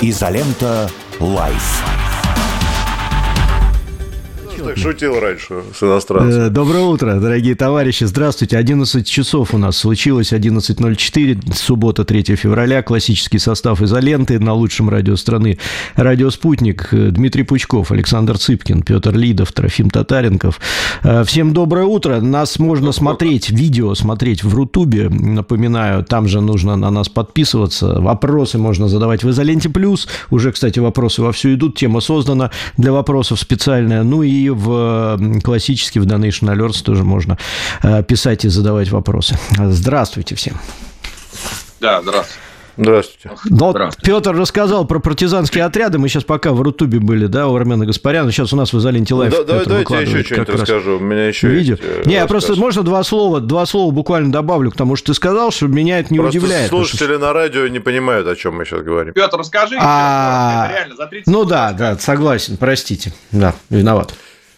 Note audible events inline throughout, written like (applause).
Изолента. Live. Так шутил раньше с иностранцами. Э, Доброе утро, дорогие товарищи. Здравствуйте. 11 часов у нас случилось, 11.04, суббота, 3 февраля. Классический состав изоленты на лучшем радио страны. Радио «Спутник». Э, Дмитрий Пучков, Александр Цыпкин, Петр Лидов, Трофим Татаренков. Э, Всем доброе утро. Нас можно смотреть, видео смотреть в Рутубе. Напоминаю, там же нужно на нас подписываться. Вопросы можно задавать в изоленте плюс. Уже, кстати, вопросы вовсю идут. Тема создана для вопросов специальная. Ну и в классический, в Donation Alerts тоже можно э, писать и задавать вопросы. Здравствуйте всем. Да, здравствуйте. Здравствуйте. Ну, вот Петр рассказал про партизанские отряды. Мы сейчас пока в Рутубе были, да, у Армена Гаспаряна. Сейчас у нас в Изоленте Live Да, да, Петр давайте я еще что-нибудь расскажу. У меня еще видео. есть, э, Не, я просто, можно два слова, два слова буквально добавлю к тому, что ты сказал, что меня это не Просто удивляет. потому что- слушатели на радио не понимают, о чем мы сейчас говорим. Петр, расскажи. А, это реально за 30 Ну да, да, согласен, простите. Да, виноват.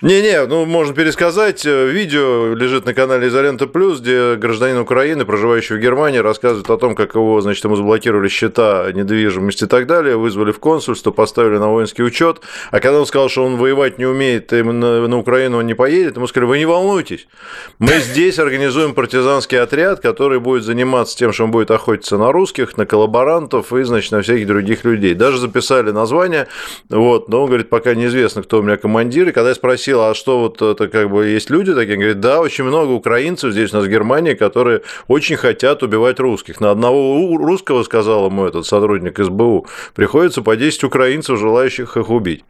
Не-не, ну можно пересказать. Э, Видео лежит на канале Изолента Плюс, где гражданин Украины, проживающий в Германии, рассказывает о том, как его, значит, ему заблокировали счета недвижимости и так далее, вызвали в консульство, поставили на воинский учет. А когда он сказал, что он воевать не умеет, и на, на Украину он не поедет, ему сказали, вы не волнуйтесь, мы здесь организуем партизанский отряд, который будет заниматься тем, что он будет охотиться на русских, на коллаборантов и, значит, на всяких других людей. Даже записали название, вот, но он говорит, пока неизвестно, кто у меня командир. И когда я спросил, а что вот это как бы есть люди такие, он говорит, да, очень много украинцев здесь у нас в Германии, которые очень хотят убивать русских. На одного русского, сказал ему этот сотрудник СБУ, приходится по 10 украинцев, желающих их убить.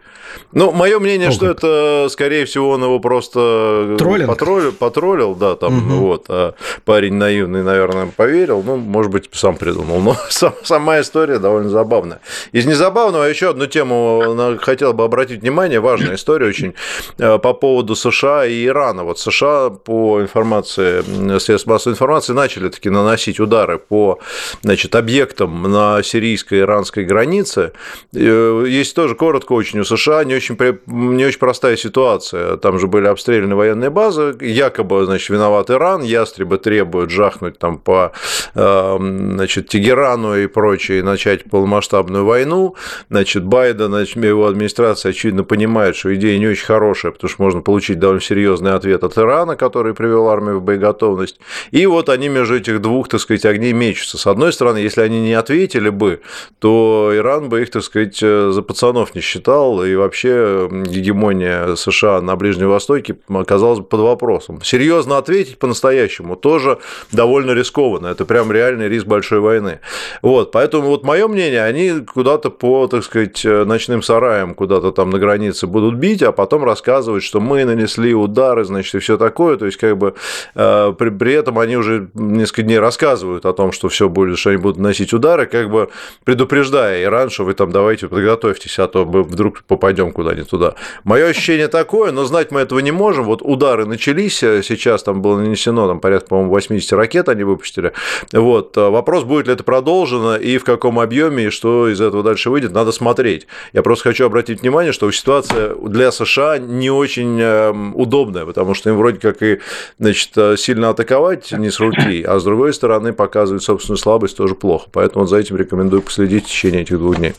Ну, мое мнение, О, что как. это, скорее всего, он его просто Троллинг? потроллил, потроллил, да, там, Мгм. вот, а парень наивный, наверное, поверил, ну, может быть, сам придумал, но (laughs) сам- сама история довольно забавная. Из незабавного еще одну тему хотел бы обратить внимание, важная история очень, э, по поводу США и Ирана. Вот США, по информации средств массовой информации, начали таки наносить удары по, значит, объектам на сирийско-иранской границе. Э, Есть тоже коротко очень у США не очень, не очень простая ситуация. Там же были обстреляны военные базы, якобы, значит, виноват Иран, ястребы требуют жахнуть там по, э, значит, Тегерану и прочее, и начать полномасштабную войну. Значит, Байден, значит, его администрация, очевидно, понимает, что идея не очень хорошая, потому что можно получить довольно серьезный ответ от Ирана, который привел армию в боеготовность. И вот они между этих двух, так сказать, огней мечутся. С одной стороны, если они не ответили бы, то Иран бы их, так сказать, э, за пацанов не считал, и вообще гегемония США на Ближнем Востоке оказалась бы под вопросом. Серьезно ответить по-настоящему тоже довольно рискованно. Это прям реальный риск большой войны. Вот, поэтому вот мое мнение, они куда-то по, так сказать, ночным сараям куда-то там на границе будут бить, а потом рассказывать, что мы нанесли удары, значит, и все такое. То есть, как бы э, при, при этом они уже несколько дней рассказывают о том, что все будет, что они будут наносить удары, как бы предупреждая Иран, что вы там давайте подготовьтесь, а то мы вдруг попадем куда не туда. Мое ощущение такое, но знать мы этого не можем. Вот удары начались, э, сейчас там было нанесено там, порядка, по-моему, 80 ракет они выпустили. Вот. э, Вопрос, будет ли это продолжено и в каком объеме, и что из этого дальше выйдет, надо смотреть. Я просто хочу обратить внимание, что ситуация для США не очень э, удобная, потому что им вроде как и значит, э, сильно атаковать не с руки, а с другой стороны показывать собственную слабость тоже плохо. Поэтому вот за этим рекомендую последить в течение этих двух дней.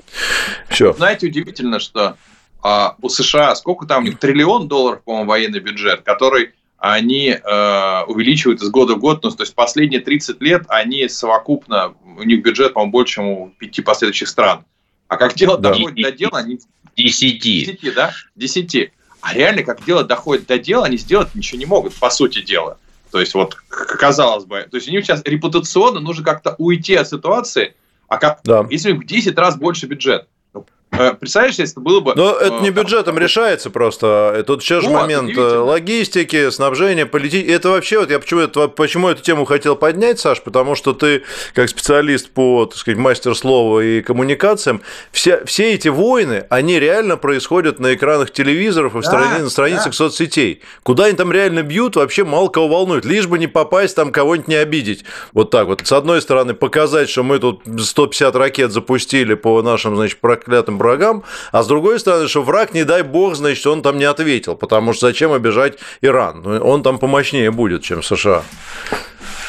Все. Знаете, удивительно, что а, у США сколько там у них триллион долларов, по-моему, военный бюджет, который они э, увеличивают из года в год, ну, то есть последние 30 лет они совокупно, у них бюджет, по-моему, больше, чем у пяти последующих стран. А как дело Да. доходит до дела, они Десяти. 10, да? 10. А реально, как дело доходит до дела, они сделать ничего не могут, по сути дела. То есть, вот, казалось бы, то есть у них сейчас репутационно нужно как-то уйти от ситуации, а как, Да. если у них в 10 раз больше бюджет. Э, Представляешь, если это было бы... Но это не э, бюджетом там, решается просто. Тут еще же момент э, логистики, снабжения, политики. Это вообще, вот я почему, это, почему эту тему хотел поднять, Саш, потому что ты, как специалист по, так сказать, мастер слова и коммуникациям, все, все эти войны, они реально происходят на экранах телевизоров и в Да, страни- на страницах да. соцсетей. Куда они там реально бьют, вообще мало кого волнует. Лишь бы не попасть, там кого-нибудь не обидеть. Вот так вот. С одной стороны, показать, что мы тут 150 ракет запустили по нашим, значит, проклятым врагам, а с другой стороны, что враг, не дай бог, значит, он там не ответил, потому что зачем обижать Иран? Ну, Он там помощнее будет, чем США.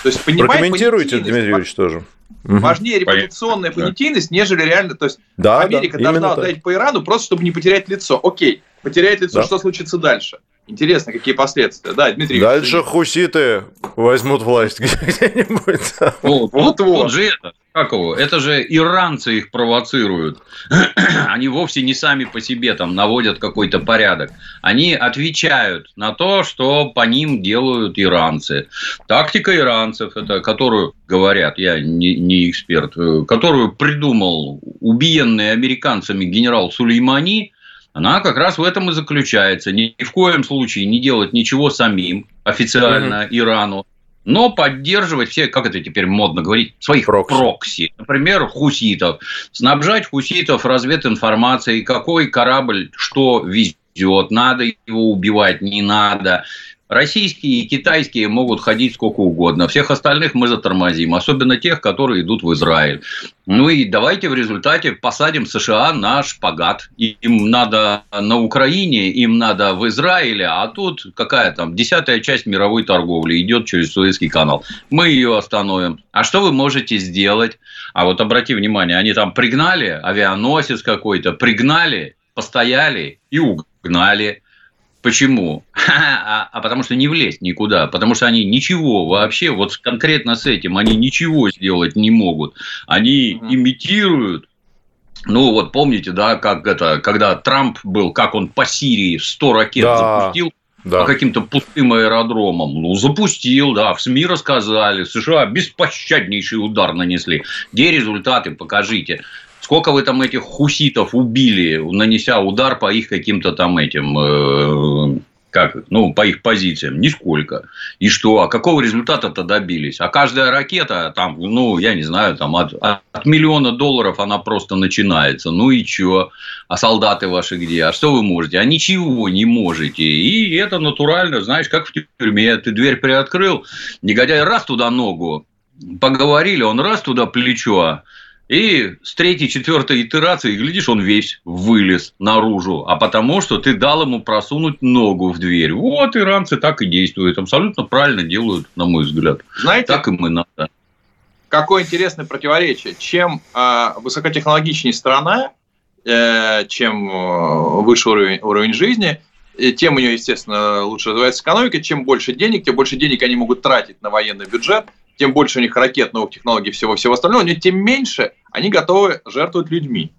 То есть, Прокомментируйте, Дмитрий Юрьевич, тоже. Важнее репутационная понятийность, нежели реально... То есть, да, Америка да, должна отдать по Ирану просто, чтобы не потерять лицо. Окей, потерять лицо, да. что случится дальше? Интересно, какие последствия. Да, Дмитрий Дальше Юрьевич. хуситы возьмут власть (laughs) где-нибудь. Вот, вот, вот же это. Как его? Это же иранцы их провоцируют. (clears throat) Они вовсе не сами по себе там наводят какой-то порядок. Они отвечают на то, что по ним делают иранцы. Тактика иранцев, это которую, говорят, я не, не эксперт, э, которую придумал убиенный американцами генерал Сулеймани, она как раз в этом и заключается. Ни в коем случае не делать ничего самим официально mm-hmm. Ирану, но поддерживать все, как это теперь модно говорить, своих прокси. прокси. Например, хуситов. Снабжать хуситов развединформацией, какой корабль что везет, надо его убивать, не надо. Российские и китайские могут ходить сколько угодно. Всех остальных мы затормозим. Особенно тех, которые идут в Израиль. Ну и давайте в результате посадим США на шпагат. Им надо на Украине, им надо в Израиле, а тут какая там десятая часть мировой торговли идет через Суэцкий канал. Мы ее остановим. А что вы можете сделать? А вот обрати внимание, они там пригнали авианосец какой-то, пригнали, постояли и угнали. Почему? (laughs) А, а потому что не влезть никуда. Потому что они ничего вообще, вот конкретно с этим, они ничего сделать не могут. Они имитируют ну, вот помните, да, как это, когда Трамп был, как он по Сирии 100 ракет да, запустил да. по каким-то пустым аэродромам. Ну, запустил, да, в СМИ рассказали, США беспощаднейший удар нанесли. Где результаты, покажите. Сколько вы там этих хуситов убили, нанеся удар по их каким-то там этим, э, как, ну, по их позициям? Нисколько. И что? А какого результата-то добились? А каждая ракета, там, ну, я не знаю, там, от, от миллиона долларов она просто начинается. Ну и что? А солдаты ваши где? А что вы можете? А ничего не можете. И это натурально, знаешь, как в тюрьме. Ты дверь приоткрыл, негодяй раз туда ногу, поговорили, он раз туда плечо, и с третьей, четвертой итерации, глядишь, он весь вылез наружу. А потому, что ты дал ему просунуть ногу в дверь. Вот иранцы так и действуют. Абсолютно правильно делают, на мой взгляд. Знаете, так и мы надо. Какое интересное противоречие. Чем э, высокотехнологичнее страна, э, чем э, выше уровень, уровень жизни, тем у нее, естественно, лучше развивается экономика. Чем больше денег, тем больше денег они могут тратить на военный бюджет – тем больше у них ракет, новых технологий, всего-всего остального, но тем меньше они готовы жертвовать людьми.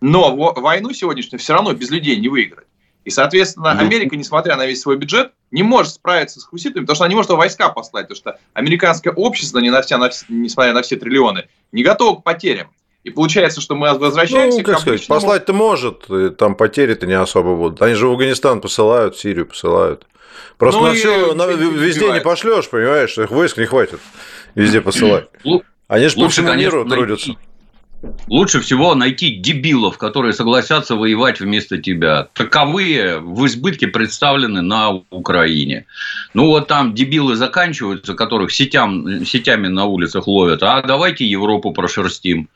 Но войну сегодняшнюю все равно без людей не выиграть. И, соответственно, Америка, несмотря на весь свой бюджет, не может справиться с хуситами, потому что она не может войска послать, потому что американское общество, не на все, на, несмотря на все триллионы, не готово к потерям. И получается, что мы возвращаемся ну, как к сказать, послать-то может, там потери-то не особо будут. Они же в Афганистан посылают, в Сирию посылают. Просто ну, на все, на, везде не пошлешь, понимаешь, их войск не хватит везде посылать. Они же по всему миру трудятся. Лучше всего найти дебилов, которые согласятся воевать вместо тебя. Таковые в избытке представлены на Украине. Ну, вот там дебилы заканчиваются, которых сетям, сетями на улицах ловят. А давайте Европу прошерстим.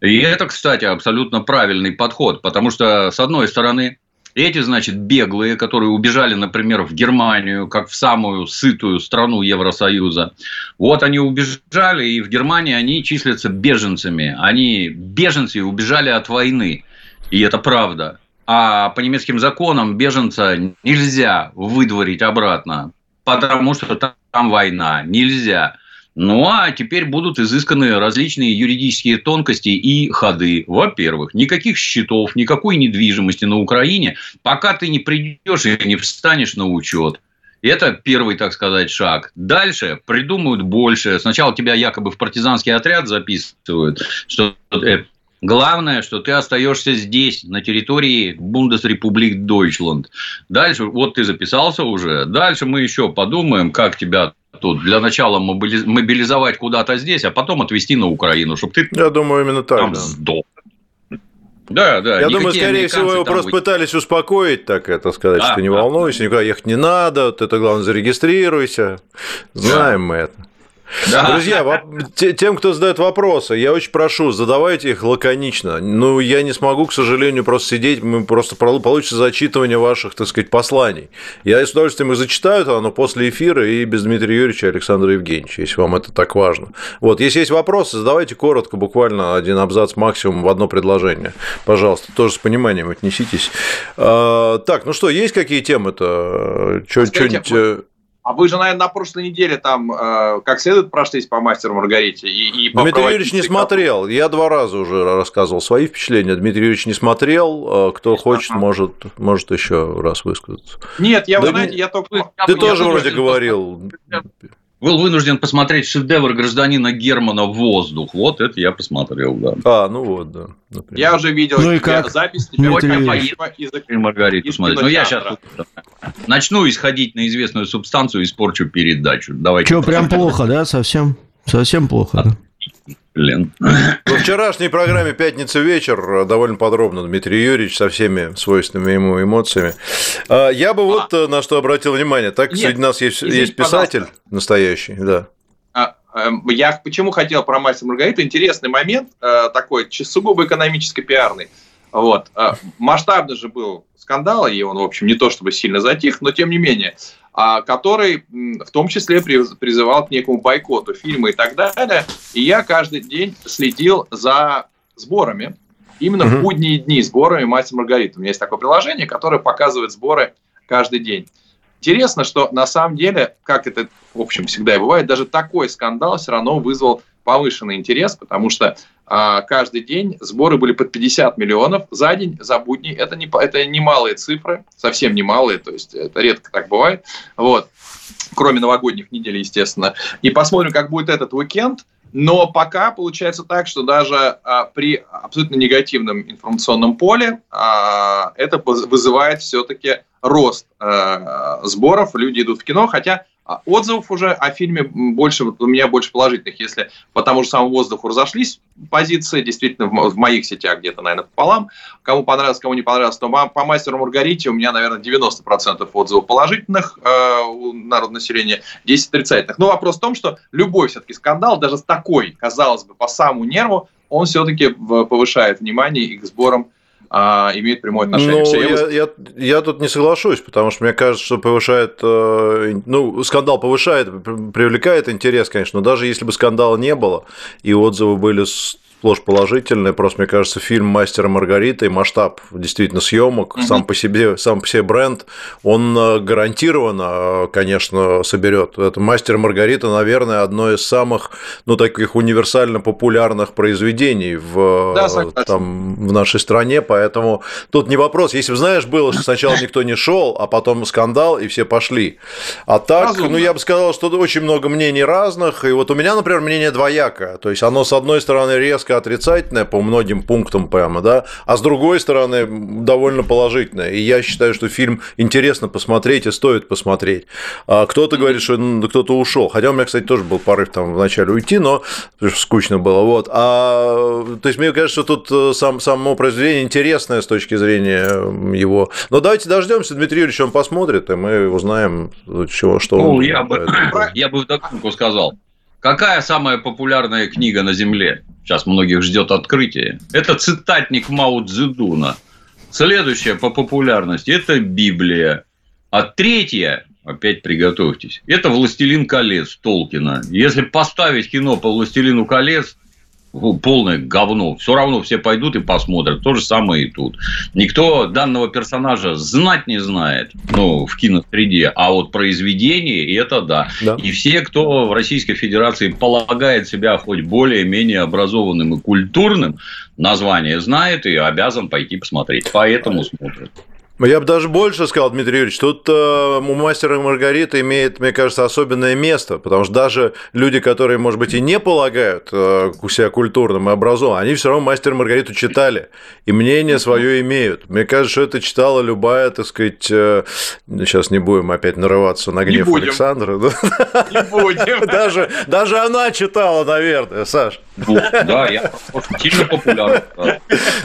И это, кстати, абсолютно правильный подход. Потому что, с одной стороны, эти, значит, беглые, которые убежали, например, в Германию, как в самую сытую страну Евросоюза. Вот они убежали, и в Германии они числятся беженцами. Они беженцы убежали от войны. И это правда. А по немецким законам беженца нельзя выдворить обратно, потому что там война. Нельзя. Ну, а теперь будут изысканы различные юридические тонкости и ходы. Во-первых, никаких счетов, никакой недвижимости на Украине, пока ты не придешь и не встанешь на учет. Это первый, так сказать, шаг. Дальше придумают больше. Сначала тебя якобы в партизанский отряд записывают, что э, Главное, что ты остаешься здесь, на территории Бундесрепублик Дойчланд. Дальше, вот ты записался уже, дальше мы еще подумаем, как тебя тут для начала мобилизовать куда-то здесь, а потом отвезти на Украину, чтобы ты Я думаю, именно так, там да. сдох. Да, да. Я думаю, скорее всего, его просто вы... пытались успокоить, так это сказать, да, что не да, волнуйся, да. никуда ехать не надо, ты это главное зарегистрируйся. Знаем да. мы это. Да. Друзья, тем, кто задает вопросы, я очень прошу, задавайте их лаконично. Ну, я не смогу, к сожалению, просто сидеть, мы просто получится зачитывание ваших, так сказать, посланий. Я с удовольствием их зачитаю, но после эфира и без Дмитрия Юрьевича и Александра Евгеньевича, если вам это так важно. Вот, если есть вопросы, задавайте коротко, буквально один абзац максимум в одно предложение. Пожалуйста, тоже с пониманием отнеситесь. А, так, ну что, есть какие темы-то? Что-нибудь а вы же, наверное, на прошлой неделе там э, как следует прошлись по мастеру Маргарите и, и по Дмитрий Юрьевич не смотрел. Я два раза уже рассказывал свои впечатления. Дмитрий Юрьевич не смотрел. Э, кто хочет, может, может еще раз высказаться. Нет, я, да, вы знаете, я только... Ты тоже вроде говорил был вынужден посмотреть шедевр гражданина Германа «Воздух». Вот это я посмотрел, да. А, ну вот, да. Например. Я уже видел ну и как? запись. Ну, это и Маргариту смотреть. Ну, я сейчас начну исходить на известную субстанцию и испорчу передачу. Давайте. Что, прям плохо, да, совсем? Совсем плохо, да? Блин. Во вчерашней программе «Пятница вечер» довольно подробно Дмитрий Юрьевич со всеми свойственными ему эмоциями. А, я бы вот а. на что обратил внимание. Так Нет, среди нас есть, есть писатель пожалуйста. настоящий, да. А, эм, я почему хотел про мастер Маргариту? Интересный момент э, такой, сугубо экономически пиарный. Вот. Э, масштабный же был скандал, и он, в общем, не то чтобы сильно затих, но тем не менее. А, который в том числе призывал к некому бойкоту фильма и так далее. И я каждый день следил за сборами, именно mm-hmm. в будние дни сборами «Мастер Маргарита». У меня есть такое приложение, которое показывает сборы каждый день. Интересно, что на самом деле, как это, в общем, всегда и бывает, даже такой скандал все равно вызвал повышенный интерес, потому что каждый день сборы были под 50 миллионов за день, за будни. Это, не, это немалые цифры, совсем немалые, то есть это редко так бывает. Вот. Кроме новогодних недель, естественно. И посмотрим, как будет этот уикенд. Но пока получается так, что даже а, при абсолютно негативном информационном поле а, это вызывает все-таки рост а, сборов. Люди идут в кино, хотя а отзывов уже о фильме больше, у меня больше положительных. Если по тому же самому воздуху разошлись позиции, действительно, в моих сетях где-то, наверное, пополам. Кому понравилось, кому не понравилось, то по мастеру Маргарите у меня, наверное, 90% отзывов положительных э, у народного населения, 10 отрицательных. Но вопрос в том, что любой все-таки скандал, даже с такой, казалось бы, по самому нерву, он все-таки повышает внимание и к сборам а, имеет прямое отношение. Ну, Все, я, я, я тут не соглашусь, потому что мне кажется, что повышает, э, ну, скандал повышает, привлекает интерес, конечно, но даже если бы скандала не было, и отзывы были сплошь положительные. Просто, мне кажется, фильм «Мастер и Маргарита» и масштаб действительно съемок, угу. сам по себе, сам по себе бренд, он э, гарантированно, э, конечно, соберет. Это «Мастер и Маргарита», наверное, одно из самых, ну, таких универсально популярных произведений в, да, там, в нашей стране, поэтому тут не вопрос. Если бы, знаешь, было, что сначала никто не шел, а потом скандал, и все пошли. А так, Разумно. ну, я бы сказал, что очень много мнений разных, и вот у меня, например, мнение двоякое. То есть, оно, с одной стороны, резко резко отрицательное по многим пунктам прямо, да, а с другой стороны довольно положительное. И я считаю, что фильм интересно посмотреть и стоит посмотреть. А кто-то говорит, что ну, кто-то ушел. Хотя у меня, кстати, тоже был порыв там вначале уйти, но скучно было. Вот. А, то есть, мне кажется, что тут э, сам, само произведение интересное с точки зрения его. Но давайте дождемся, Дмитрий Юрьевич, он посмотрит, и мы узнаем, чего, что ну, он я бы, я бы в сказал. Какая самая популярная книга на Земле? Сейчас многих ждет открытие. Это цитатник Мао Цзэдуна. Следующая по популярности – это Библия. А третья, опять приготовьтесь, это «Властелин колец» Толкина. Если поставить кино по «Властелину колец», полное говно. Все равно все пойдут и посмотрят. То же самое и тут. Никто данного персонажа знать не знает, ну, в киносреде, а вот произведение, это да. да. И все, кто в Российской Федерации полагает себя хоть более-менее образованным и культурным, название знает и обязан пойти посмотреть. Поэтому смотрят. Я бы даже больше сказал, Дмитрий Юрьевич, тут э, у мастера Маргарита имеет, мне кажется, особенное место, потому что даже люди, которые, может быть, и не полагают э, себя культурным и образованным, они все равно мастер и Маргариту читали и мнение свое имеют. Мне кажется, что это читала любая, так сказать, э, сейчас не будем опять нарываться на гнев Александра. Не будем. (laughs) Даже, даже она читала, наверное, Саш. Ну, да, я сильно популярен.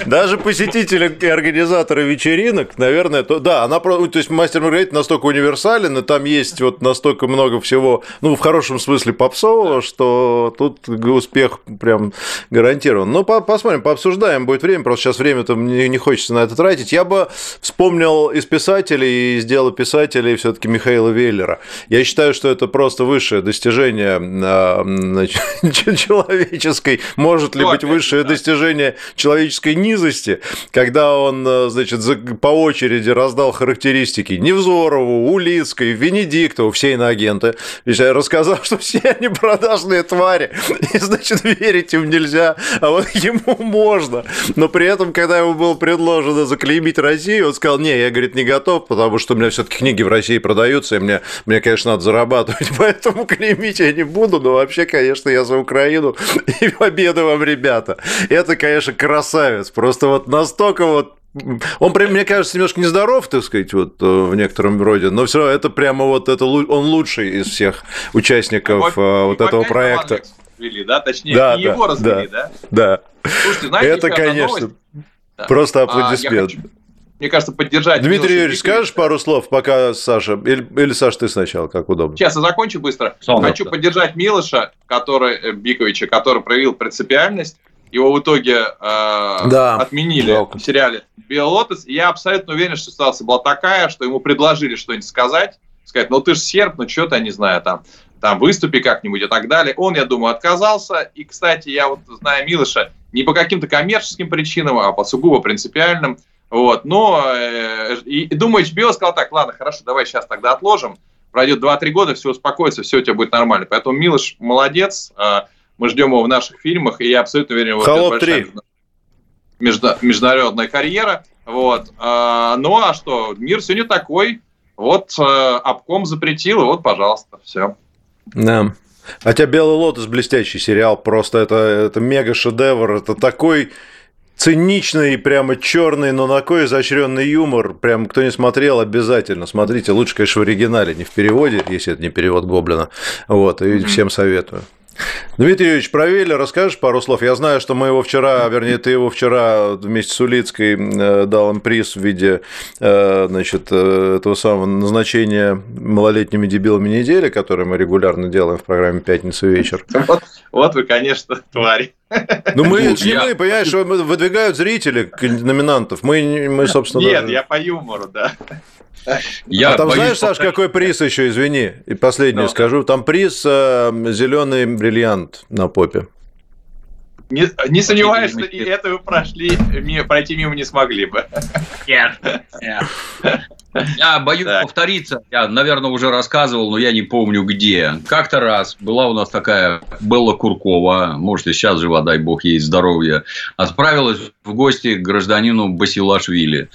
Даже посетители и организаторы вечеринок, наверное, то да, она то есть мастер Маргарита настолько универсален, и там есть вот настолько много всего, ну, в хорошем смысле попсового, что тут успех прям гарантирован. Ну, посмотрим, пообсуждаем, будет время, просто сейчас время-то мне не хочется на это тратить. Я бы вспомнил из писателей, из дела писателей все таки Михаила Веллера. Я считаю, что это просто высшее достижение а, значит, (laughs) человеческой, может ли быть высшее достижение человеческой низости, когда он, значит, по очереди раздал характеристики Невзорову, Улицкой, Венедиктову, все иноагенты, рассказал, что все они продажные твари, и, значит, верить им нельзя, а вот ему можно. Но при этом, когда ему было предложено заклеймить Россию, он сказал, не, я, говорит, не готов, потому что у меня все таки книги в России продаются, и мне, мне, конечно, надо зарабатывать, (laughs) поэтому клеймить я не буду, но вообще, конечно, я за Украину, (laughs) и победы вам, ребята. Это, конечно, красавец, просто вот настолько вот он, мне кажется, немножко нездоров, так сказать, вот э, в некотором роде, но все равно это прямо вот это он лучший из всех участников а, вот, вот этого проекта. Развели, да? Точнее, да, его да, развели, да? Да. Слушайте, знаете, это, конечно, просто аплодисмент. А, хочу, мне кажется, поддержать. Дмитрий Юрьевич, скажешь пару слов, пока Саша, или, или Саша, ты сначала, как удобно. Сейчас я закончу быстро. Сон, Хочу да. поддержать Милоша, который, э, Биковича, который проявил принципиальность его в итоге э, да. отменили Жалко. в сериале «Биолотос». Я абсолютно уверен, что ситуация была такая, что ему предложили что-нибудь сказать. Сказать, ну ты же серб, ну что-то, я не знаю, там, там выступи как-нибудь и так далее. Он, я думаю, отказался. И, кстати, я вот знаю Милыша не по каким-то коммерческим причинам, а по сугубо принципиальным. Вот, но э, и, и думаю, HBO сказал так, ладно, хорошо, давай сейчас тогда отложим. Пройдет 2-3 года, все успокоится, все у тебя будет нормально. Поэтому Милыш молодец. Э, мы ждем его в наших фильмах, и я абсолютно уверен, что это большая между, международная карьера. Вот. А, ну а что, мир сегодня такой. Вот а, обком запретил, и вот, пожалуйста, все. Да. Хотя «Белый лотос» блестящий сериал, просто это, это мега-шедевр, это такой циничный, прямо черный, но такой изощренный юмор. Прям кто не смотрел, обязательно смотрите. Лучше, конечно, в оригинале, не в переводе, если это не перевод Гоблина. Вот, и всем советую. Дмитрий Юрьевич, про Веля расскажешь пару слов? Я знаю, что мы его вчера, вернее, ты его вчера вместе с Улицкой э, дал им приз в виде э, значит, э, этого самого назначения малолетними дебилами недели, который мы регулярно делаем в программе «Пятница вечер». (laughs) Вот, вот вы, конечно, твари. Ну, мы, это не мы, понимаешь, выдвигают зрители номинантов. Мы, мы собственно... Нет, я по юмору, да. Я а там знаешь, Саш, какой приз еще, извини, и последнее ну. скажу. Там приз э, зеленый бриллиант на попе. Не, не сомневаюсь, что и это вы прошли, пройти мимо не смогли бы. Нет. (laughs) Нет. Я боюсь так. повториться. Я, наверное, уже рассказывал, но я не помню где. Как-то раз была у нас такая Белла Куркова, может, и сейчас жива, дай бог ей здоровья, отправилась в гости к гражданину Басилашвили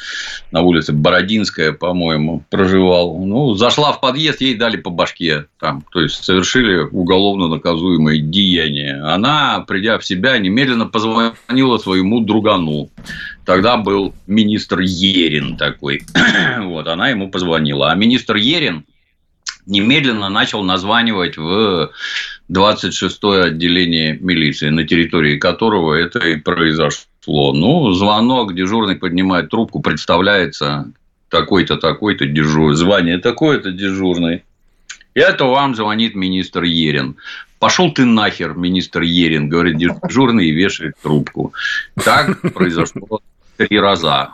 на улице Бородинская, по-моему, проживал. Ну, зашла в подъезд, ей дали по башке. Там, то есть, совершили уголовно наказуемое деяние. Она, придя в себя, немедленно позвонила своему другану Тогда был министр Ерин такой. (clears throat) вот, она ему позвонила. А министр Ерин немедленно начал названивать в 26-е отделение милиции, на территории которого это и произошло. Ну, звонок, дежурный поднимает трубку, представляется такой-то, такой-то дежурный, звание такое-то дежурный. Это вам звонит министр Ерин. Пошел ты нахер, министр Ерин, говорит дежурный и вешает трубку. Так произошло три раза.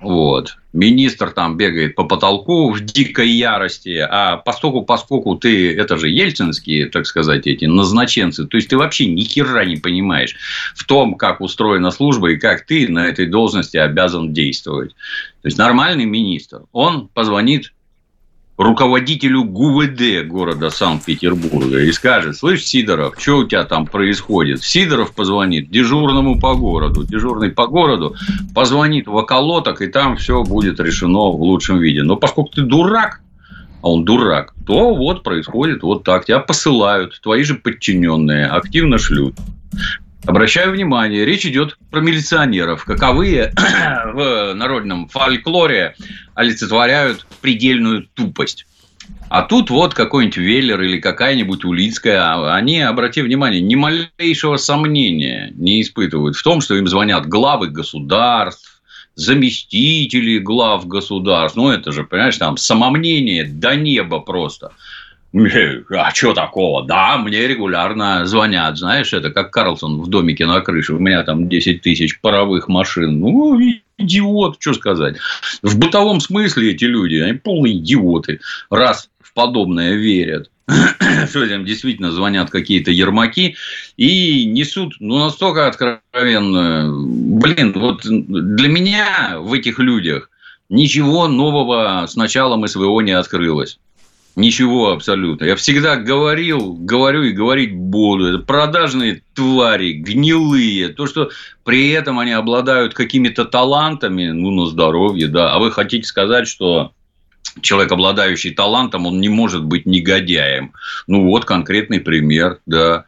Вот. Министр там бегает по потолку в дикой ярости, а поскольку, поскольку ты, это же ельцинские, так сказать, эти назначенцы, то есть ты вообще ни хера не понимаешь в том, как устроена служба и как ты на этой должности обязан действовать. То есть нормальный министр, он позвонит руководителю ГУВД города Санкт-Петербурга и скажет, слышь, Сидоров, что у тебя там происходит? Сидоров позвонит дежурному по городу, дежурный по городу позвонит в околоток, и там все будет решено в лучшем виде. Но поскольку ты дурак, а он дурак, то вот происходит вот так. Тебя посылают, твои же подчиненные активно шлют. Обращаю внимание, речь идет про милиционеров, каковые (clears throat) в народном фольклоре олицетворяют предельную тупость. А тут вот какой-нибудь Веллер или какая-нибудь Улицкая, а они, обрати внимание, ни малейшего сомнения не испытывают в том, что им звонят главы государств, заместители глав государств. Ну, это же, понимаешь, там самомнение до неба просто. А что такого? Да, мне регулярно звонят. Знаешь, это как Карлсон в домике на крыше. У меня там 10 тысяч паровых машин. Ну, идиот, что сказать. В бытовом смысле эти люди, они полные идиоты. Раз в подобное верят. (clears throat) что там действительно звонят какие-то ермаки и несут ну, настолько откровенно. Блин, вот для меня в этих людях ничего нового с началом СВО не открылось. Ничего абсолютно. Я всегда говорил, говорю и говорить буду. Это продажные твари, гнилые. То, что при этом они обладают какими-то талантами, ну, на здоровье, да. А вы хотите сказать, что человек, обладающий талантом, он не может быть негодяем. Ну, вот конкретный пример, да.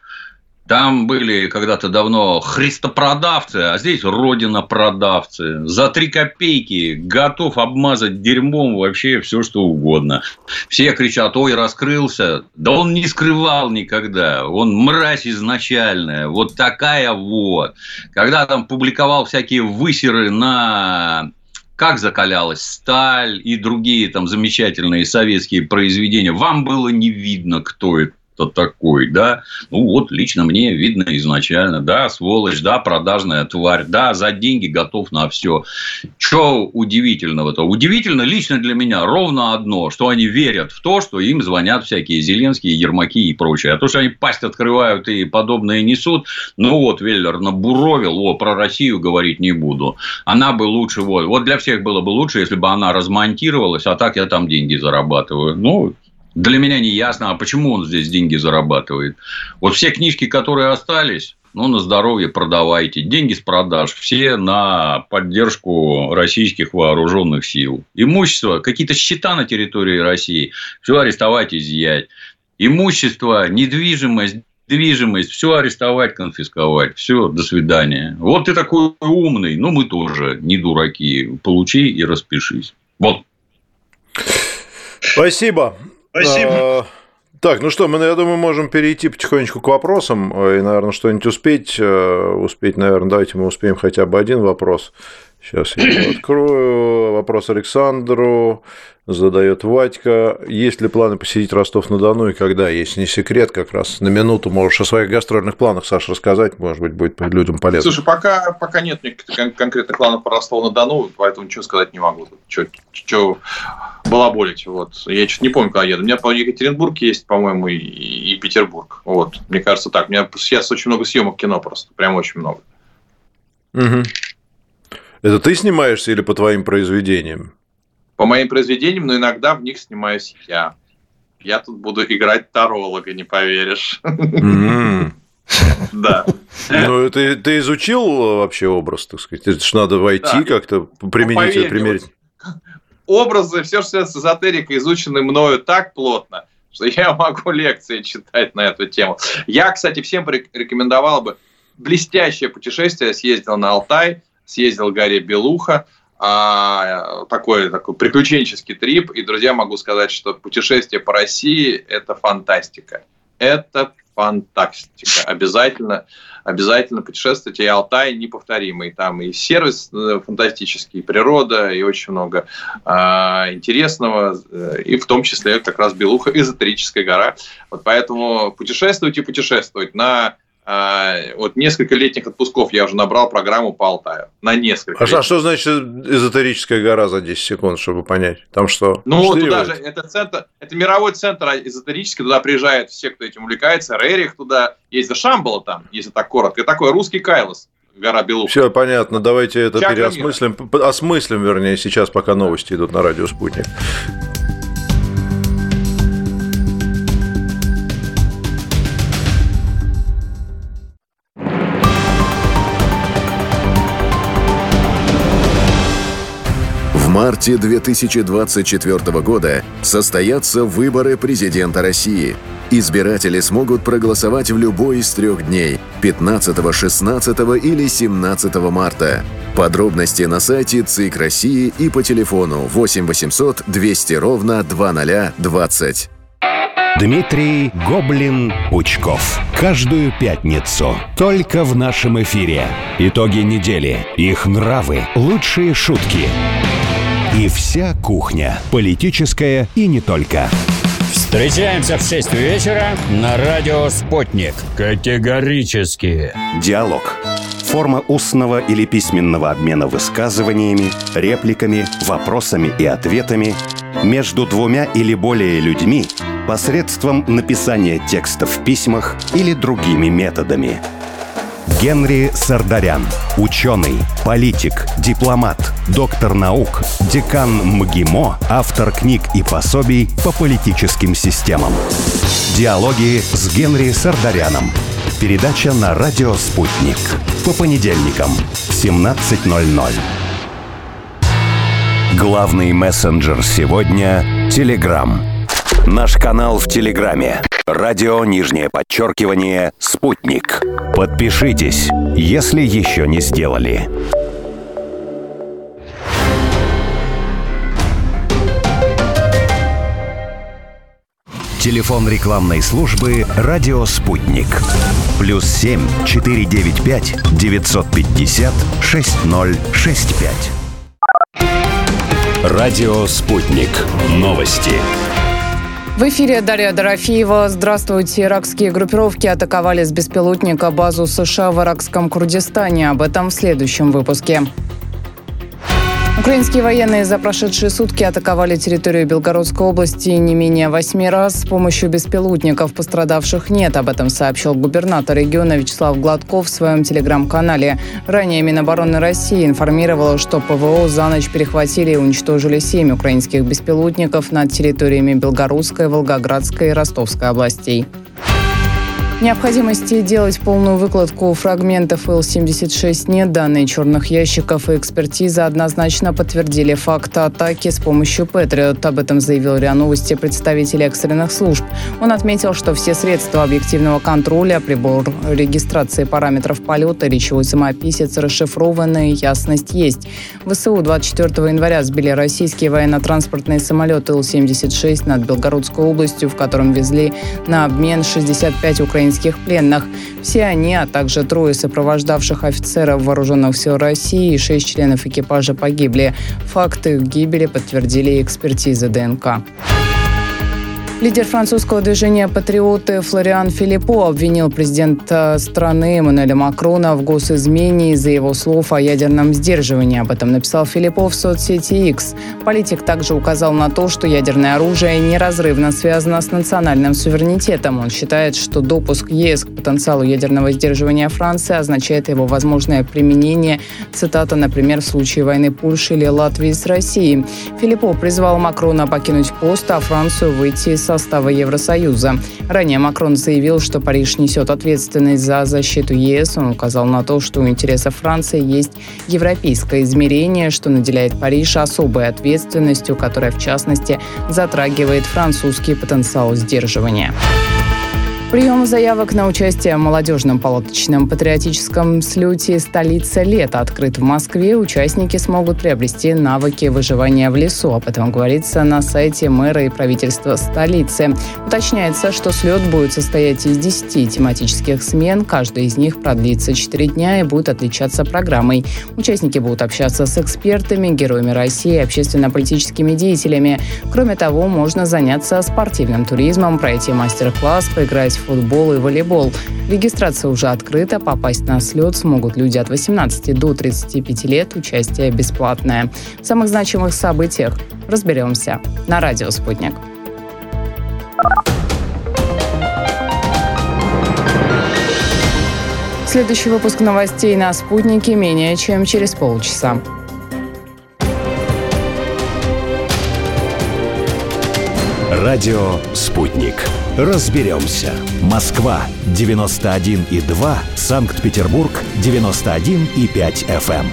Там были когда-то давно христопродавцы, а здесь родина продавцы. За три копейки готов обмазать дерьмом вообще все, что угодно. Все кричат, ой, раскрылся. Да он не скрывал никогда. Он мразь изначальная. Вот такая вот. Когда там публиковал всякие высеры на как закалялась сталь и другие там замечательные советские произведения, вам было не видно, кто это кто такой, да, ну вот лично мне видно изначально, да, сволочь, да, продажная тварь, да, за деньги готов на все. Что удивительного-то? Удивительно лично для меня ровно одно, что они верят в то, что им звонят всякие Зеленские, Ермаки и прочее. А то, что они пасть открывают и подобное несут, ну вот Веллер набуровил, о, про Россию говорить не буду. Она бы лучше, вот, вот для всех было бы лучше, если бы она размонтировалась, а так я там деньги зарабатываю. Ну, для меня не ясно, а почему он здесь деньги зарабатывает. Вот все книжки, которые остались, ну, на здоровье продавайте. Деньги с продаж все на поддержку российских вооруженных сил. Имущество, какие-то счета на территории России, все арестовать, изъять. Имущество, недвижимость, движимость, все арестовать, конфисковать. Все, до свидания. Вот ты такой умный, ну, мы тоже не дураки. Получи и распишись. Вот. Спасибо. Спасибо. А, так, ну что, мы, я думаю, можем перейти потихонечку к вопросам э, и, наверное, что-нибудь успеть. Э, успеть, наверное, давайте мы успеем хотя бы один вопрос. Сейчас я его открою. Вопрос Александру задает Вадька. Есть ли планы посетить Ростов-на-Дону и когда? Если не секрет, как раз на минуту можешь о своих гастрольных планах, Саша, рассказать, может быть, будет людям полезно. Слушай, пока, пока нет никаких конкретных планов по Ростову-на-Дону, поэтому ничего сказать не могу. Что, что балаболить, вот. Я чуть не помню, когда еду. У меня, по Екатеринбург есть, по-моему, и, и Петербург. Вот. Мне кажется, так. У меня сейчас очень много съемок кино просто, прям очень много. Угу. Это ты снимаешься или по твоим произведениям? По моим произведениям, но иногда в них снимаюсь я. Я тут буду играть таролога, не поверишь. (laughs) Да. Ну, ты, ты изучил вообще образ, так сказать? Это же надо войти да. как-то, применить, ну, примерить. Образы, все, что с эзотерикой, изучены мною так плотно, что я могу лекции читать на эту тему. Я, кстати, всем рекомендовал бы блестящее путешествие. Съездил на Алтай, съездил Гарри Белуха, а, такой, такой приключенческий трип. И, друзья, могу сказать, что путешествие по России – это фантастика. Это фантастика. Обязательно, обязательно путешествуйте. И Алтай неповторимый. Там и сервис э, фантастический, и природа, и очень много а, интересного. Э, и в том числе как раз Белуха, эзотерическая гора. Вот поэтому путешествуйте, путешествовать на вот несколько летних отпусков я уже набрал программу по Алтаю. На несколько. А, а что значит эзотерическая гора за 10 секунд, чтобы понять? Там что? Ну, туда же, это центр, это мировой центр эзотерический, туда приезжают все, кто этим увлекается, Рерих туда, есть Шамбала там, если так коротко, такой русский Кайлос гора Белуха. Все понятно, давайте это Чакра переосмыслим, мира. осмыслим, вернее, сейчас, пока новости идут на радио «Спутник». Марте 2024 года состоятся выборы президента России. Избиратели смогут проголосовать в любой из трех дней – 15, 16 или 17 марта. Подробности на сайте ЦИК России и по телефону 8 800 200 ровно 2020. Дмитрий Гоблин-Пучков. Каждую пятницу. Только в нашем эфире. Итоги недели. Их нравы. Лучшие шутки. И вся кухня. Политическая и не только. Встречаемся в 6 вечера на радио «Спутник». Категорически. Диалог. Форма устного или письменного обмена высказываниями, репликами, вопросами и ответами между двумя или более людьми посредством написания текста в письмах или другими методами. Генри Сардарян. Ученый, политик, дипломат, доктор наук, декан МГИМО, автор книг и пособий по политическим системам. Диалоги с Генри Сардаряном. Передача на радио «Спутник». По понедельникам в 17.00. Главный мессенджер сегодня – Телеграм. Наш канал в Телеграме. Радио нижнее подчеркивание «Спутник». Подпишитесь, если еще не сделали. Телефон рекламной службы «Радио Спутник». Плюс семь четыре девять пять девятьсот пятьдесят шесть ноль шесть пять. Радио «Спутник». Новости. В эфире Дарья Дорофеева. Здравствуйте. Иракские группировки атаковали с беспилотника базу США в иракском Курдистане. Об этом в следующем выпуске. Украинские военные за прошедшие сутки атаковали территорию Белгородской области не менее восьми раз с помощью беспилотников. Пострадавших нет. Об этом сообщил губернатор региона Вячеслав Гладков в своем телеграм-канале. Ранее Минобороны России информировала, что ПВО за ночь перехватили и уничтожили семь украинских беспилотников над территориями Белгородской, Волгоградской и Ростовской областей. Необходимости делать полную выкладку фрагментов Ил-76 нет. Данные черных ящиков и экспертиза однозначно подтвердили факт атаки с помощью Патриот. Об этом заявил РИА Новости представитель экстренных служб. Он отметил, что все средства объективного контроля, прибор регистрации параметров полета, речевой самописец расшифрованы, ясность есть. ВСУ 24 января сбили российские военно-транспортные самолеты Ил-76 над Белгородской областью, в котором везли на обмен 65 украинских украинских пленных. Все они, а также трое сопровождавших офицеров вооруженных сил России и шесть членов экипажа погибли. Факты их гибели подтвердили экспертизы ДНК. Лидер французского движения «Патриоты» Флориан Филиппо обвинил президента страны Эммануэля Макрона в госизмене из-за его слов о ядерном сдерживании. Об этом написал Филиппо в соцсети X. Политик также указал на то, что ядерное оружие неразрывно связано с национальным суверенитетом. Он считает, что допуск ЕС к потенциалу ядерного сдерживания Франции означает его возможное применение, цитата, например, в случае войны Польши или Латвии с Россией. Филиппо призвал Макрона покинуть пост, а Францию выйти из состава Евросоюза. Ранее Макрон заявил, что Париж несет ответственность за защиту ЕС. Он указал на то, что у интересов Франции есть европейское измерение, что наделяет Париж особой ответственностью, которая в частности затрагивает французский потенциал сдерживания. Прием заявок на участие в молодежном палаточном патриотическом слете «Столица лета» открыт в Москве. Участники смогут приобрести навыки выживания в лесу. Об этом говорится на сайте мэра и правительства столицы. Уточняется, что слет будет состоять из 10 тематических смен. Каждая из них продлится 4 дня и будет отличаться программой. Участники будут общаться с экспертами, героями России, общественно-политическими деятелями. Кроме того, можно заняться спортивным туризмом, пройти мастер-класс, поиграть футбол и волейбол. Регистрация уже открыта. Попасть на слет смогут люди от 18 до 35 лет. Участие бесплатное. В самых значимых событиях разберемся на радио «Спутник». Следующий выпуск новостей на «Спутнике» менее чем через полчаса. Радио «Спутник». Разберемся. Москва 91,2, Санкт-Петербург 91,5 FM.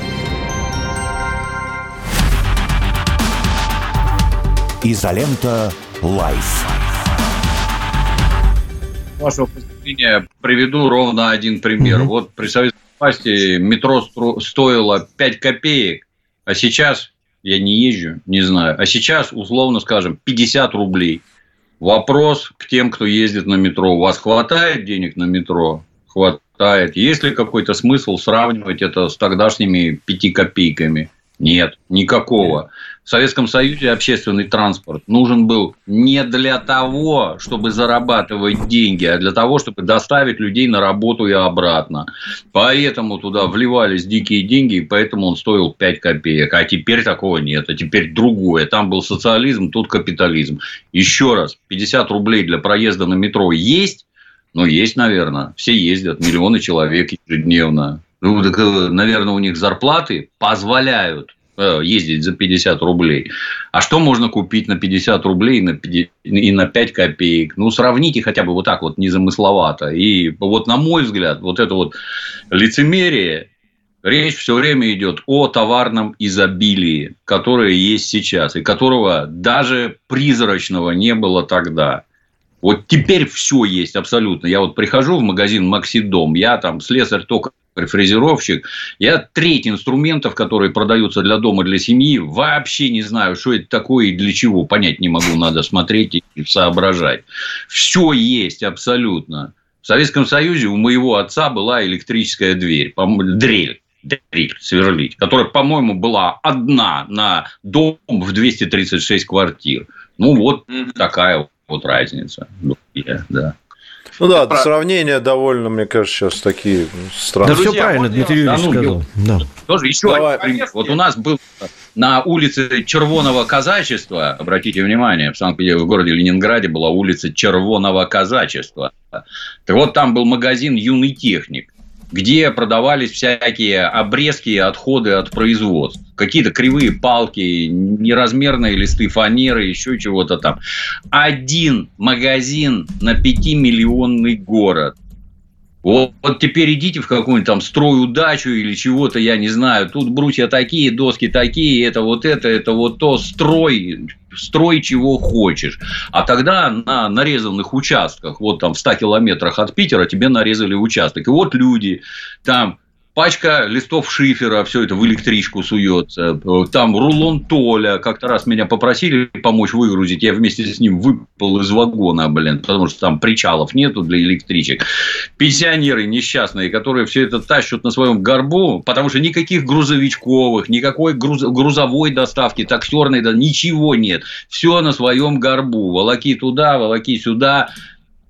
Изолента «Live». вашего позволения, приведу ровно один пример. Угу. Вот при советской власти метро стоило 5 копеек, а сейчас, я не езжу, не знаю, а сейчас, условно скажем, 50 рублей. Вопрос к тем, кто ездит на метро. У вас хватает денег на метро? Хватает. Есть ли какой-то смысл сравнивать это с тогдашними 5 копейками? Нет, никакого. В Советском Союзе общественный транспорт нужен был не для того, чтобы зарабатывать деньги, а для того, чтобы доставить людей на работу и обратно. Поэтому туда вливались дикие деньги, и поэтому он стоил 5 копеек. А теперь такого нет, а теперь другое. Там был социализм, тут капитализм. Еще раз, 50 рублей для проезда на метро есть? Ну, есть, наверное. Все ездят, миллионы человек ежедневно. Ну, так, э, наверное, у них зарплаты позволяют ездить за 50 рублей. А что можно купить на 50 рублей и на 5 копеек? Ну, сравните хотя бы вот так вот незамысловато. И вот на мой взгляд, вот это вот лицемерие, речь все время идет о товарном изобилии, которое есть сейчас, и которого даже призрачного не было тогда. Вот теперь все есть абсолютно. Я вот прихожу в магазин Максидом, я там слесарь только рефрезеровщик. Я треть инструментов, которые продаются для дома, для семьи, вообще не знаю, что это такое и для чего. Понять не могу, надо смотреть и соображать. Все есть абсолютно. В Советском Союзе у моего отца была электрическая дверь, дрель дрель сверлить, которая, по-моему, была одна на дом в 236 квартир. Ну, вот такая вот разница. Да. Ну да, про... сравнения довольно, мне кажется, сейчас такие странные. Да, все правильно, Дмитрий Юрьевич да, ну, сказал. Да. Тоже еще Давай. один пример. Вот у нас был на улице Червоного казачества, обратите внимание, в Санкт-Петербурге, в городе Ленинграде была улица Червоного казачества. Так вот, там был магазин «Юный техник» где продавались всякие обрезки отходы от производств. Какие-то кривые палки, неразмерные листы фанеры, еще чего-то там. Один магазин на 5-миллионный город – вот, вот теперь идите в какую-нибудь там строю дачу или чего-то, я не знаю. Тут брусья такие, доски такие, это вот это, это вот то. Строй, строй чего хочешь. А тогда на нарезанных участках, вот там в 100 километрах от Питера тебе нарезали участок. И вот люди там пачка листов шифера, все это в электричку суется. Там рулон Толя. Как-то раз меня попросили помочь выгрузить. Я вместе с ним выпал из вагона, блин, потому что там причалов нету для электричек. Пенсионеры несчастные, которые все это тащат на своем горбу, потому что никаких грузовичковых, никакой груз, грузовой доставки, таксерной, да, ничего нет. Все на своем горбу. Волоки туда, волоки сюда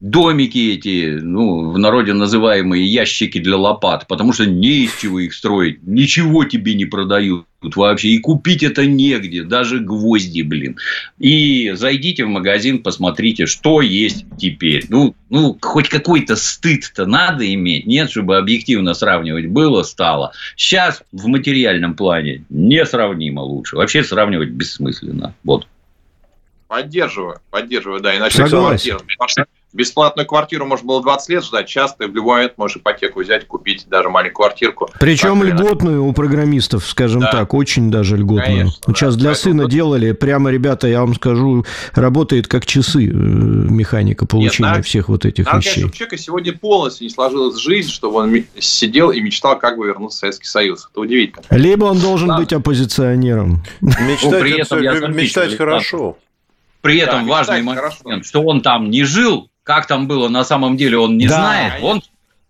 домики эти, ну, в народе называемые ящики для лопат, потому что не из чего их строить, ничего тебе не продают вообще, и купить это негде, даже гвозди, блин. И зайдите в магазин, посмотрите, что есть теперь. Ну, ну хоть какой-то стыд-то надо иметь, нет, чтобы объективно сравнивать было, стало. Сейчас в материальном плане несравнимо лучше. Вообще сравнивать бессмысленно. Вот. Поддерживаю, поддерживаю, да, иначе Согласен бесплатную квартиру можно было 20 лет ждать, часто в любой момент можешь ипотеку взять, купить даже маленькую квартирку. Причем так, льготную у программистов, скажем да. так, очень даже льготную. Конечно, Сейчас да. для Поэтому сына тут... делали, прямо, ребята, я вам скажу, работает как часы э, механика получения Нет, всех вот этих надо, вещей. Конечно, у человека сегодня полностью не сложилась жизнь, чтобы он сидел и мечтал, как бы вернуться в Советский Союз. Это удивительно. Либо он должен да. быть оппозиционером. Мечтать, ну, при этом, это, мечтать хорошо. При этом да, важный момент, хорошо. что он там не жил, как там было на самом деле, он не да. знает. Он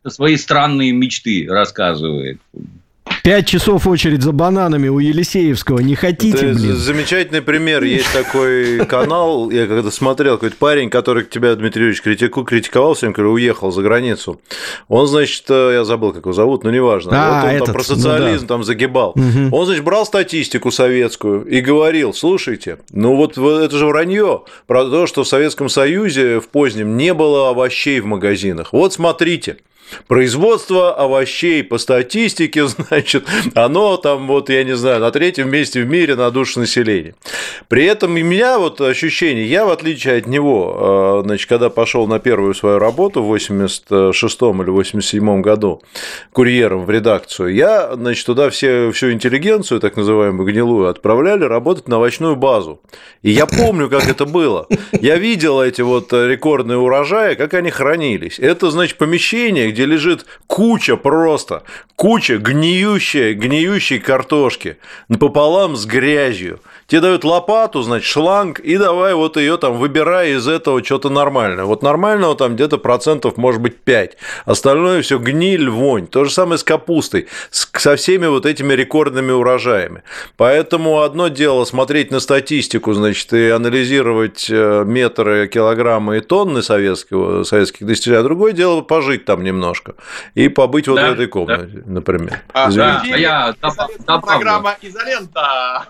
свои странные мечты рассказывает. Пять часов очередь за бананами у Елисеевского. Не хотите, Это блин? Замечательный пример. Есть такой канал, я когда смотрел, какой-то парень, который тебя, Дмитрий Юрьевич, критику, критиковал всем, который уехал за границу. Он, значит, э, я забыл, как его зовут, но неважно. А, вот он этот, там про социализм ну, да. там загибал. Угу. Он, значит, брал статистику советскую и говорил, слушайте, ну вот это же вранье про то, что в Советском Союзе в позднем не было овощей в магазинах. Вот смотрите, Производство овощей по статистике, (laughs) значит, оно там вот, я не знаю, на третьем месте в мире на душу населения. При этом у меня вот ощущение, я в отличие от него, э, значит, когда пошел на первую свою работу в 86 или 87 году курьером в редакцию, я, значит, туда все, всю интеллигенцию, так называемую гнилую, отправляли работать на овощную базу. И я помню, как это было. Я видел эти вот рекордные урожаи, как они хранились. Это, значит, помещение, где лежит куча просто, куча гниющей, гниющей картошки пополам с грязью. Тебе дают лопату, значит, шланг, и давай вот ее там выбирай из этого что-то нормальное. Вот нормального там где-то процентов может быть 5. Остальное все гниль, вонь. То же самое с капустой, со всеми вот этими рекордными урожаями. Поэтому одно дело смотреть на статистику, значит, и анализировать э, метры, килограммы и тонны советского, советских достижений, а другое дело пожить там немножко и побыть вот да, в этой комнате, да. например. А, да, я программа «Изолента».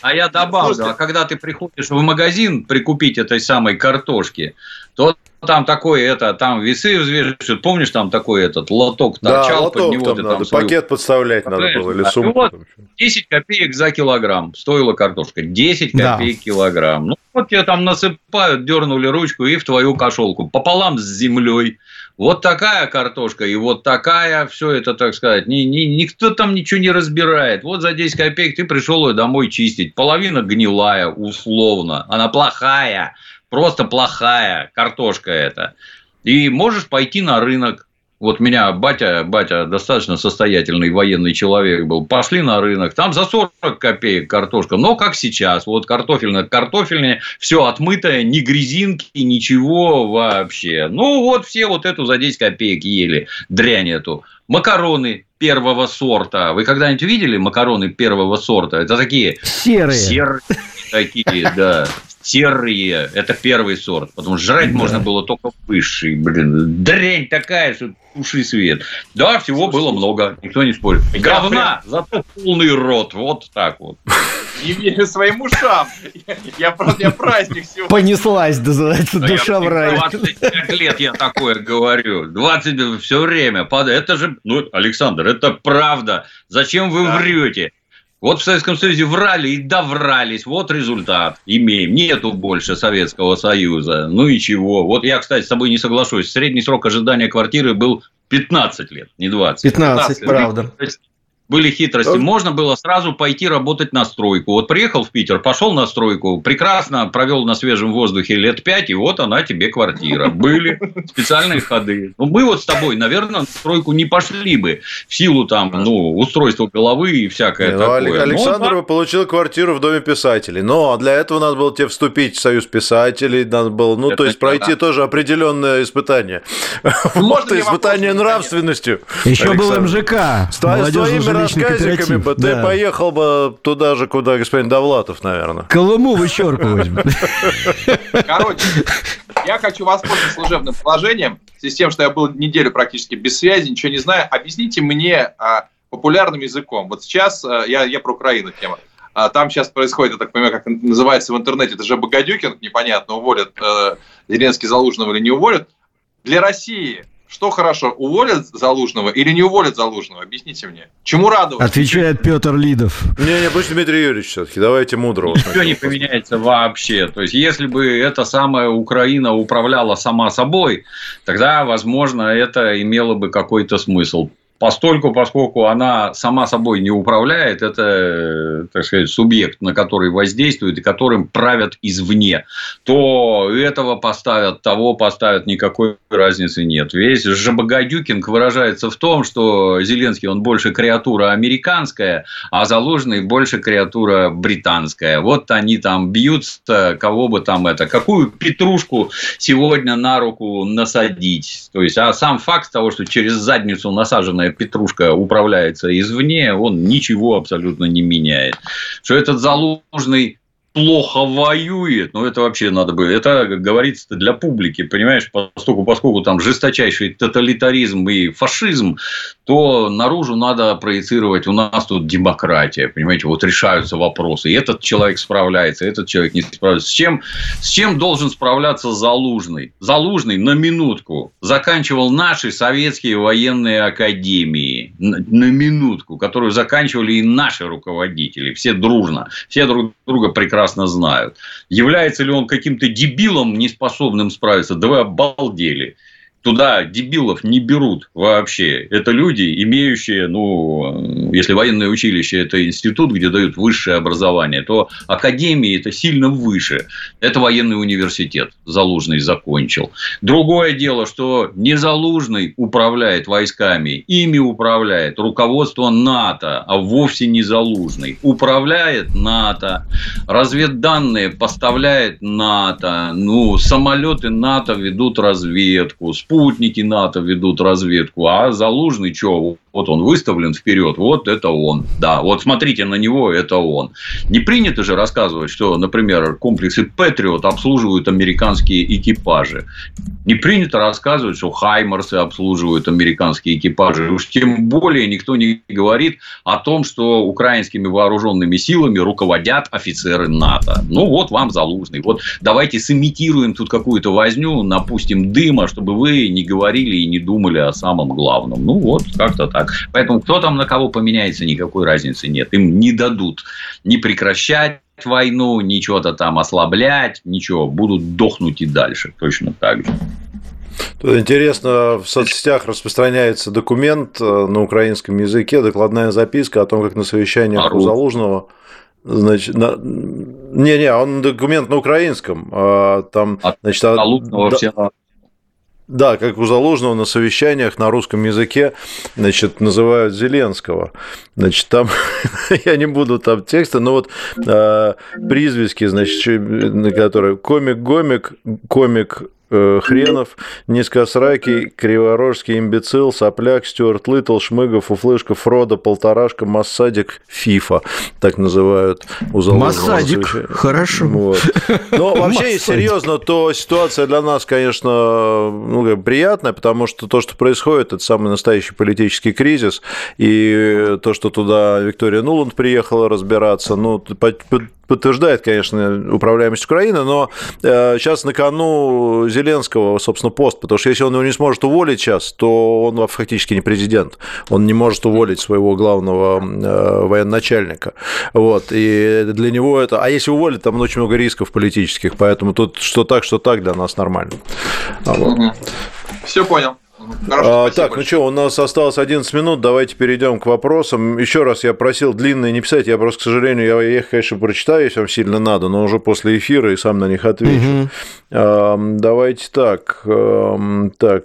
А я добавлю, а когда ты приходишь в магазин прикупить этой самой картошки, то там такой, это, там весы взвешивают, помнишь, там такой этот лоток торчал, да, под него там ты там надо, свою... пакет подставлять надо было, или сумку. Вот 10 копеек за килограмм стоила картошка, 10 копеек да. килограмм. Ну, вот тебе там насыпают, дернули ручку и в твою кошелку, пополам с землей. Вот такая картошка и вот такая, все это, так сказать, ни, ни, никто там ничего не разбирает. Вот за 10 копеек ты пришел ее домой чистить. Половина гнилая, условно. Она плохая, просто плохая картошка это. И можешь пойти на рынок, вот меня батя, батя достаточно состоятельный военный человек был. Пошли на рынок, там за 40 копеек картошка. Но как сейчас, вот картофельная картофельная, все отмытое, ни грязинки, ничего вообще. Ну, вот все вот эту за 10 копеек ели, дрянь эту. Макароны первого сорта. Вы когда-нибудь видели макароны первого сорта? Это такие... Серые. Серые такие, да серые. Это первый сорт. Потому что жрать да. можно было только высший. Блин, дрянь такая, что уши свет. Да, всего Слушайте, было много. Никто не спорит. Говна, прям... зато полный рот. Вот так вот. (laughs) Не верю своим ушам. Я, просто я праздник сегодня. Понеслась, называется, душа в рай. 25 лет я такое говорю. 20 все время. Это же, ну, Александр, это правда. Зачем вы да. врете? Вот в Советском Союзе врали и доврались. Вот результат имеем. Нету больше Советского Союза. Ну и чего? Вот я, кстати, с тобой не соглашусь. Средний срок ожидания квартиры был 15 лет, не 20. 15, 15 правда были хитрости. Можно было сразу пойти работать на стройку. Вот приехал в Питер, пошел на стройку, прекрасно провел на свежем воздухе лет пять, и вот она тебе квартира. Были (laughs) специальные ходы. Ну, мы вот с тобой, наверное, на стройку не пошли бы в силу там, ну, устройства головы и всякое не, ну, такое. Александр но, бы получил квартиру в Доме писателей. Но для этого надо было тебе вступить в Союз писателей, надо было, ну, Это то есть пройти да. тоже определенное испытание. Можно испытание нравственностью. Еще был МЖК. С твоими рассказиками бы ты да. поехал бы туда же, куда господин Довлатов, наверное. Колыму вычеркивать. Короче, я хочу воспользоваться служебным положением, в связи с тем, что я был неделю практически без связи, ничего не знаю. Объясните мне а, популярным языком. Вот сейчас а, я, я про Украину тема. А, там сейчас происходит, я так понимаю, как называется в интернете, это же Богодюкин, непонятно, уволят э, Зеленский Залужного или не уволят. Для России что хорошо, уволят Залужного или не уволят Залужного? Объясните мне. Чему радоваться? Отвечает Петр Лидов. Не, не, пусть Дмитрий Юрьевич все-таки. Давайте мудрого. Ничего не поменяется вообще. То есть, если бы эта самая Украина управляла сама собой, тогда, возможно, это имело бы какой-то смысл постольку, поскольку она сама собой не управляет, это, так сказать, субъект, на который воздействует и которым правят извне, то этого поставят, того поставят, никакой разницы нет. Весь Жабагадюкинг выражается в том, что Зеленский, он больше креатура американская, а Заложенный больше креатура британская. Вот они там бьются, кого бы там это, какую петрушку сегодня на руку насадить. То есть, а сам факт того, что через задницу насаженная петрушка управляется извне, он ничего абсолютно не меняет. Что этот заложный плохо воюет, ну, это вообще надо бы, это, говорится, для публики, понимаешь, поскольку, поскольку там жесточайший тоталитаризм и фашизм, то наружу надо проецировать, у нас тут демократия, понимаете, вот решаются вопросы, и этот человек справляется, этот человек не справляется. С чем, с чем должен справляться Залужный? Залужный, на минутку, заканчивал наши советские военные академии, на, минутку, которую заканчивали и наши руководители, все дружно, все друг друга прекрасно знают. Является ли он каким-то дебилом, не способным справиться? Да вы обалдели туда дебилов не берут вообще. Это люди, имеющие, ну, если военное училище – это институт, где дают высшее образование, то академии – это сильно выше. Это военный университет. Залужный закончил. Другое дело, что не Залужный управляет войсками, ими управляет руководство НАТО, а вовсе не Залужный. Управляет НАТО, разведданные поставляет НАТО, ну, самолеты НАТО ведут разведку, спутники НАТО ведут разведку, а Залужный что, вот он выставлен вперед, вот это он. Да, вот смотрите на него, это он. Не принято же рассказывать, что, например, комплексы Патриот обслуживают американские экипажи. Не принято рассказывать, что Хаймарсы обслуживают американские экипажи. Уж тем более никто не говорит о том, что украинскими вооруженными силами руководят офицеры НАТО. Ну, вот вам Залужный. Вот давайте сымитируем тут какую-то возню, напустим дыма, чтобы вы не говорили и не думали о самом главном. Ну, вот как-то так. Поэтому кто там на кого поменяется, никакой разницы нет. Им не дадут не прекращать войну, ничего-то там ослаблять, ничего. Будут дохнуть и дальше точно так же. Тут интересно, в соцсетях распространяется документ э, на украинском языке, докладная записка о том, как на совещаниях у Залужного Значит, на... не-не, он документ на украинском. А, там, а значит, Залужного да, все да, как у Заложного на совещаниях на русском языке, значит, называют Зеленского. Значит, там, (laughs) я не буду там текста, но вот э, призвиски, значит, которые комик-гомик, комик Э, Хренов, Низкосракий, Криворожский имбецил, Сопляк, Стюарт Литл, Шмыгов, Уфлышка, Фрода, Полторашка, Массадик, Фифа, так называют у Массадик, хорошо. Вот. Но (laughs) вообще, серьезно, то ситуация для нас, конечно, ну, приятная, потому что то, что происходит, это самый настоящий политический кризис, и то, что туда Виктория Нуланд приехала разбираться, ну, подтверждает, конечно, управляемость Украины, но сейчас э, на кону Зеленского, собственно, пост, потому что если он его не сможет уволить сейчас, то он фактически не президент, он не может уволить своего главного э, военачальника, вот, и для него это, а если уволить, там очень много рисков политических, поэтому тут что так, что так для нас нормально. Вот. Все понял. Хорошо, а, так, ну что, у нас осталось 11 минут, давайте перейдем к вопросам. Еще раз я просил длинные не писать, я просто, к сожалению, я их, конечно, прочитаю, если вам сильно надо, но уже после эфира и сам на них отвечу. Угу. А, давайте так, так,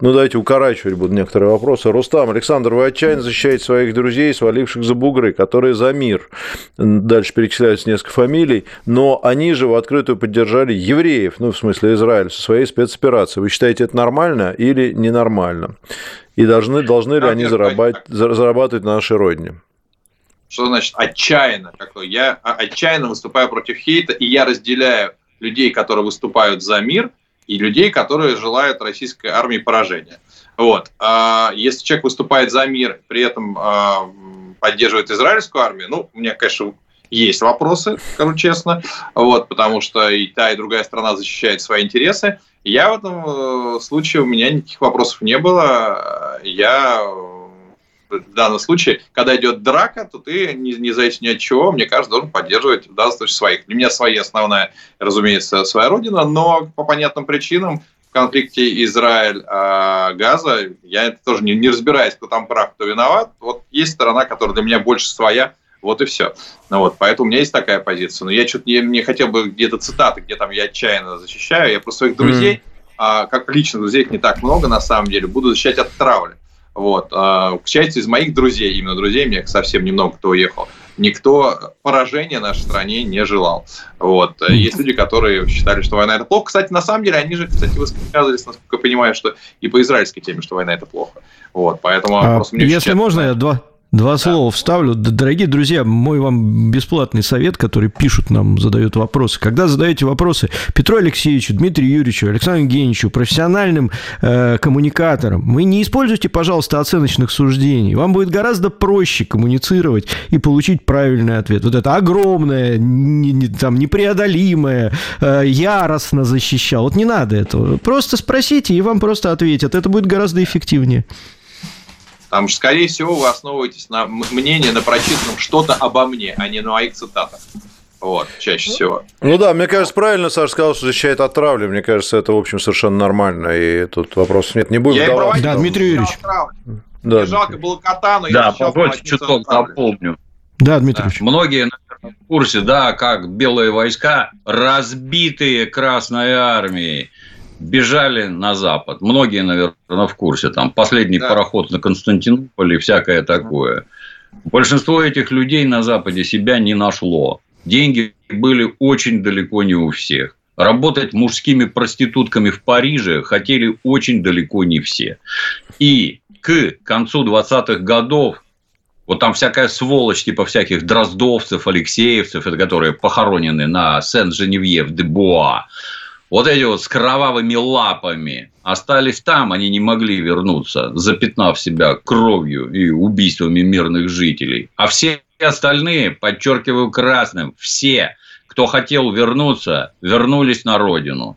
ну, давайте укорачивать будут некоторые вопросы. Рустам, Александр, вы отчаянно защищаете своих друзей, сваливших за бугры, которые за мир. Дальше перечисляются несколько фамилий, но они же в открытую поддержали евреев, ну, в смысле Израиль, со своей спецоперацией. Вы считаете это нормально или ненормально? И должны, должны ли они зарабатывать, зарабатывать на нашей родине? Что значит отчаянно? Я отчаянно выступаю против хейта, и я разделяю людей, которые выступают за мир – и людей, которые желают российской армии поражения. Вот. А если человек выступает за мир, при этом а, поддерживает израильскую армию, ну, у меня, конечно, есть вопросы, скажу честно, вот, потому что и та, и другая страна защищает свои интересы. Я в этом э, случае, у меня никаких вопросов не было. Я в данном случае, когда идет драка, то ты, не, не зависит ни от чего, мне кажется, должен поддерживать в данном случае своих. Для меня своя основная, разумеется, своя родина, но по понятным причинам в конфликте Израиль-Газа, я тоже не, не разбираюсь, кто там прав, кто виноват. Вот есть сторона, которая для меня больше своя, вот и все. Ну вот, поэтому у меня есть такая позиция. Но я что-то не, не хотел бы где-то цитаты, где там я отчаянно защищаю. Я про своих друзей, mm. а, как лично друзей их не так много на самом деле, буду защищать от травли. Вот. А, к счастью, из моих друзей, именно друзей, мне совсем немного кто уехал, никто поражения нашей стране не желал. Вот. Есть люди, которые считали, что война это плохо. Кстати, на самом деле, они же, кстати, высказывались, насколько я понимаю, что и по израильской теме, что война это плохо. Вот. Поэтому а, Если можно, я два, Два слова вставлю. Дорогие друзья, мой вам бесплатный совет, который пишут нам, задают вопросы. Когда задаете вопросы Петру Алексеевичу, Дмитрию Юрьевичу, Александру Евгеньевичу, профессиональным э, коммуникаторам, вы не используйте, пожалуйста, оценочных суждений. Вам будет гораздо проще коммуницировать и получить правильный ответ. Вот это огромное, не, не, там, непреодолимое, э, яростно защищал. Вот не надо этого. Просто спросите, и вам просто ответят. Это будет гораздо эффективнее. Потому что, скорее всего, вы основываетесь на мнении, на прочитанном что-то обо мне, а не на моих цитатах. Вот, чаще всего. Ну да, мне кажется, правильно Саша сказал, что защищает от травли. Мне кажется, это, в общем, совершенно нормально. И тут вопросов нет. Не будем давать. Да, Дмитрий Юрьевич. Да. Мне жалко было кота, но да, я позвольте чуток напомню. Да, Дмитрий Юрьевич. Многие, наверное, в курсе, да, как белые войска, разбитые Красной Армией, бежали на запад. Многие, наверное, в курсе. Там последний да. пароход на Константинополь и всякое такое. Большинство этих людей на Западе себя не нашло. Деньги были очень далеко не у всех. Работать мужскими проститутками в Париже хотели очень далеко не все. И к концу 20-х годов вот там всякая сволочь, типа всяких дроздовцев, алексеевцев, это которые похоронены на Сен-Женевьев-де-Буа, вот эти вот с кровавыми лапами остались там, они не могли вернуться, запятнав себя кровью и убийствами мирных жителей. А все остальные, подчеркиваю красным, все, кто хотел вернуться, вернулись на родину.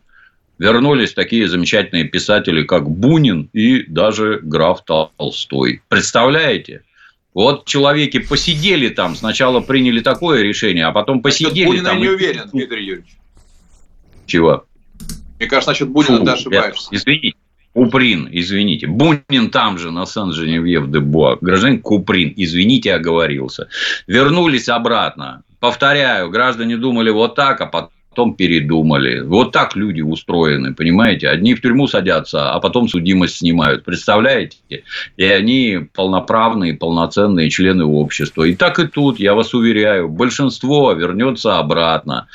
Вернулись такие замечательные писатели, как Бунин и даже граф Толстой. Представляете? Вот человеки посидели там, сначала приняли такое решение, а потом посидели Бунин там. Я не уверен, Дмитрий Юрьевич. Чего? Мне кажется, насчет Бунина Фу, ты ошибаешься. Извините. Куприн, извините. Бунин там же, на Сан-Женевьев-де-Буа. Гражданин Куприн, извините, оговорился. Вернулись обратно. Повторяю, граждане думали вот так, а потом передумали. Вот так люди устроены, понимаете? Одни в тюрьму садятся, а потом судимость снимают. Представляете? И они полноправные, полноценные члены общества. И так и тут, я вас уверяю, большинство вернется обратно.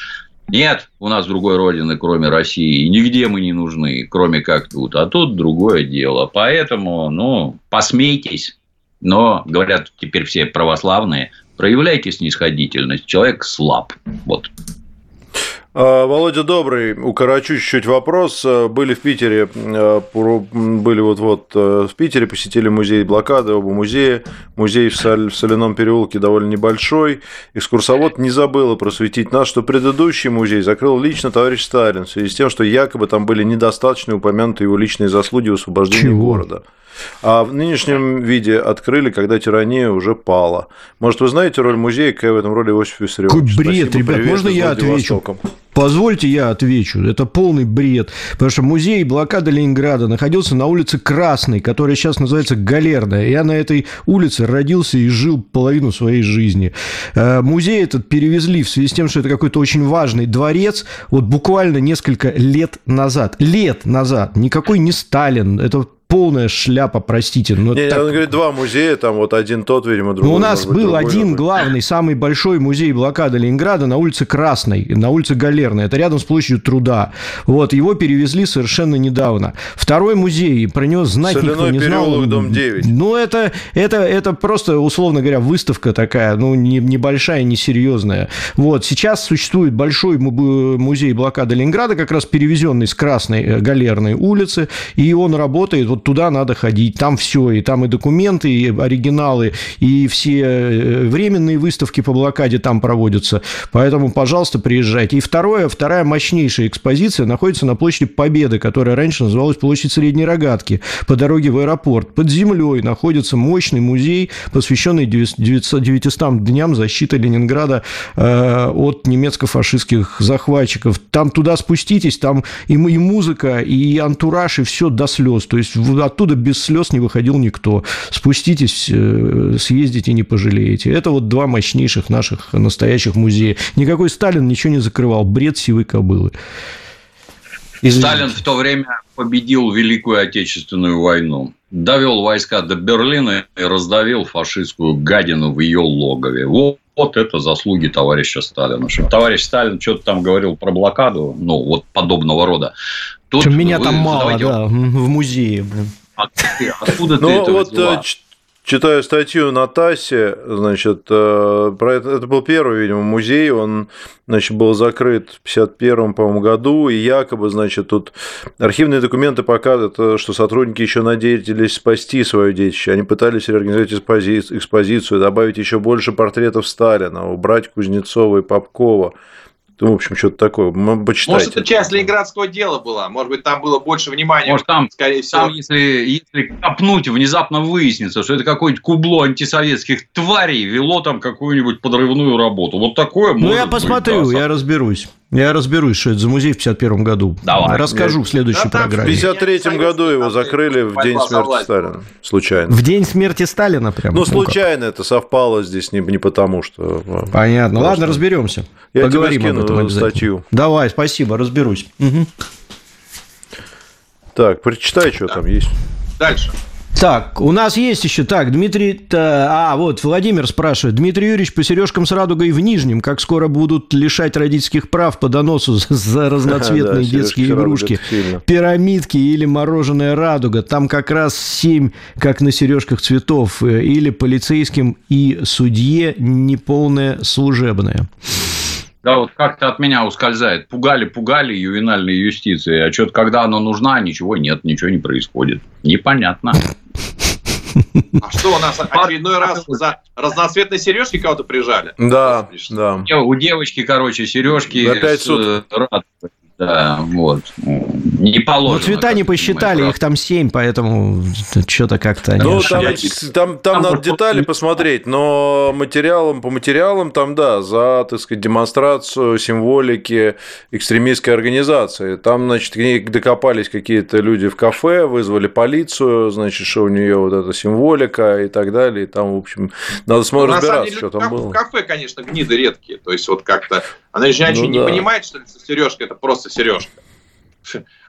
Нет у нас другой родины, кроме России. И нигде мы не нужны, кроме как тут. А тут другое дело. Поэтому, ну, посмейтесь. Но, говорят теперь все православные, проявляйте снисходительность. Человек слаб. Вот. А, Володя Добрый, укорочу чуть-чуть вопрос. Были в Питере, э, были вот-вот э, в Питере, посетили музей блокады, оба музея. Музей в Соляном переулке довольно небольшой. Экскурсовод не забыл просветить нас, что предыдущий музей закрыл лично товарищ Сталин в связи с тем, что якобы там были недостаточно упомянуты его личные заслуги в освобождении Чего? города. А в нынешнем виде открыли, когда тирания уже пала. Может, вы знаете роль музея, какая в этом роли Иосиф Виссарионович? Какой бред, Спасибо, ребят, привет, можно я отвечу? Позвольте я отвечу. Это полный бред. Потому что музей блокады Ленинграда находился на улице Красной, которая сейчас называется Галерная. Я на этой улице родился и жил половину своей жизни. Э, музей этот перевезли в связи с тем, что это какой-то очень важный дворец, вот буквально несколько лет назад. Лет назад. Никакой не Сталин. Это полная шляпа, простите. Но не, так... он говорит, два музея, там вот один тот, видимо, другой. Ну, у нас был другой, один другой. главный, самый большой музей блокады Ленинграда на улице Красной, на улице Галерной. Это рядом с площадью Труда. Вот, его перевезли совершенно недавно. Второй музей, про него знать Соляной никто не знал. дом 9. Ну, это, это, это просто, условно говоря, выставка такая, ну, не, небольшая, несерьезная. Вот, сейчас существует большой музей блокады Ленинграда, как раз перевезенный с Красной э, Галерной улицы, и он работает, вот туда надо ходить, там все, и там и документы, и оригиналы, и все э, временные выставки по блокаде там проводятся. Поэтому, пожалуйста, приезжайте. И второе, вторая мощнейшая экспозиция находится на площади Победы, которая раньше называлась площадь Средней Рогатки, по дороге в аэропорт. Под землей находится мощный музей, посвященный 900, 900 дням защиты Ленинграда э, от немецко-фашистских захватчиков. Там туда спуститесь, там и, и музыка, и антураж, и все до слез. То есть оттуда без слез не выходил никто. Спуститесь, э, съездите, не пожалеете. Это вот два мощнейших наших настоящих музея. Никакой Сталин ничего не закрывал. Бред сивой кобылы. Извините. Сталин в то время победил Великую Отечественную войну, довел войска до Берлина и раздавил фашистскую гадину в ее логове. Вот, вот это заслуги товарища Сталина. Что товарищ Сталин что-то там говорил про блокаду, ну, вот подобного рода. Тут меня там мало, да, в музее. Откуда ну, ты вот, это читаю статью на ТАССе, значит, э, про это, это был первый, видимо, музей, он, значит, был закрыт в 51 по году, и якобы, значит, тут архивные документы показывают, э, что сотрудники еще надеялись спасти свое детище, они пытались реорганизовать экспозицию, добавить еще больше портретов Сталина, убрать Кузнецова и Попкова, в общем, что-то такое. Почитайте. Может, это часть ленинградского дела была. Может быть, там было больше внимания. Может, там, скорее всего. Там, если, если копнуть, внезапно выяснится, что это какое-нибудь кубло антисоветских тварей вело там какую-нибудь подрывную работу. Вот такое Ну, я посмотрю, быть, да, я разберусь. Я разберусь, что это за музей в 51 году. Давай. Расскажу Нет. в следующей да, программе. В 53 году его закрыли в день смерти Сталина. Случайно. В день смерти Сталина прямо? Ну, случайно это совпало здесь не, не потому, что... А, Понятно. Просто... Ладно, разберемся. Я Поговорим тебе об этом статью. Давай, спасибо, разберусь. Угу. Так, прочитай, что там есть. Дальше. Так, у нас есть еще, так, Дмитрий, а, вот, Владимир спрашивает, Дмитрий Юрьевич по сережкам с радугой в Нижнем, как скоро будут лишать родительских прав по доносу за (laughs) разноцветные детские игрушки, пирамидки или мороженое радуга, там как раз семь, как на сережках цветов, э, или полицейским и судье неполное служебное. Да, вот как-то от меня ускользает. Пугали, пугали ювенальной юстиции, а что-то когда она нужна, ничего нет, ничего не происходит. Непонятно. А что у нас очередной раз за разноцветные сережки кого-то прижали? Да, да. У девочки, короче, сережки. Опять суд. Да, вот. Не положено. Ну, цвета не посчитали, их там семь, поэтому что-то как-то... Ну, там, там, там надо детали посмотреть, но материалом по материалам там, да, за, так сказать, демонстрацию символики экстремистской организации. Там, значит, к ней докопались какие-то люди в кафе, вызвали полицию, значит, что у нее вот эта символика и так далее. И там, в общем, надо ну, разбираться, что там было. В кафе, конечно, гниды редкие. То есть, вот как-то она же ну, не да. понимает, что сережка это просто сережка.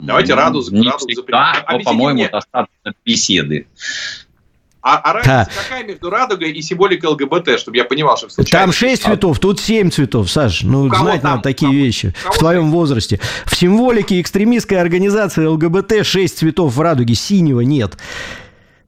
Давайте радугу, не радугу всегда, а, но, по-моему, достаточно беседы. А, а разница да. какая между радугой и символикой ЛГБТ, чтобы я понимал, что случайно... Там шесть цветов, тут семь цветов, Саш. Ну, знать там, надо такие там, вещи в твоем возрасте. В символике экстремистской организации ЛГБТ шесть цветов в радуге, синего нет.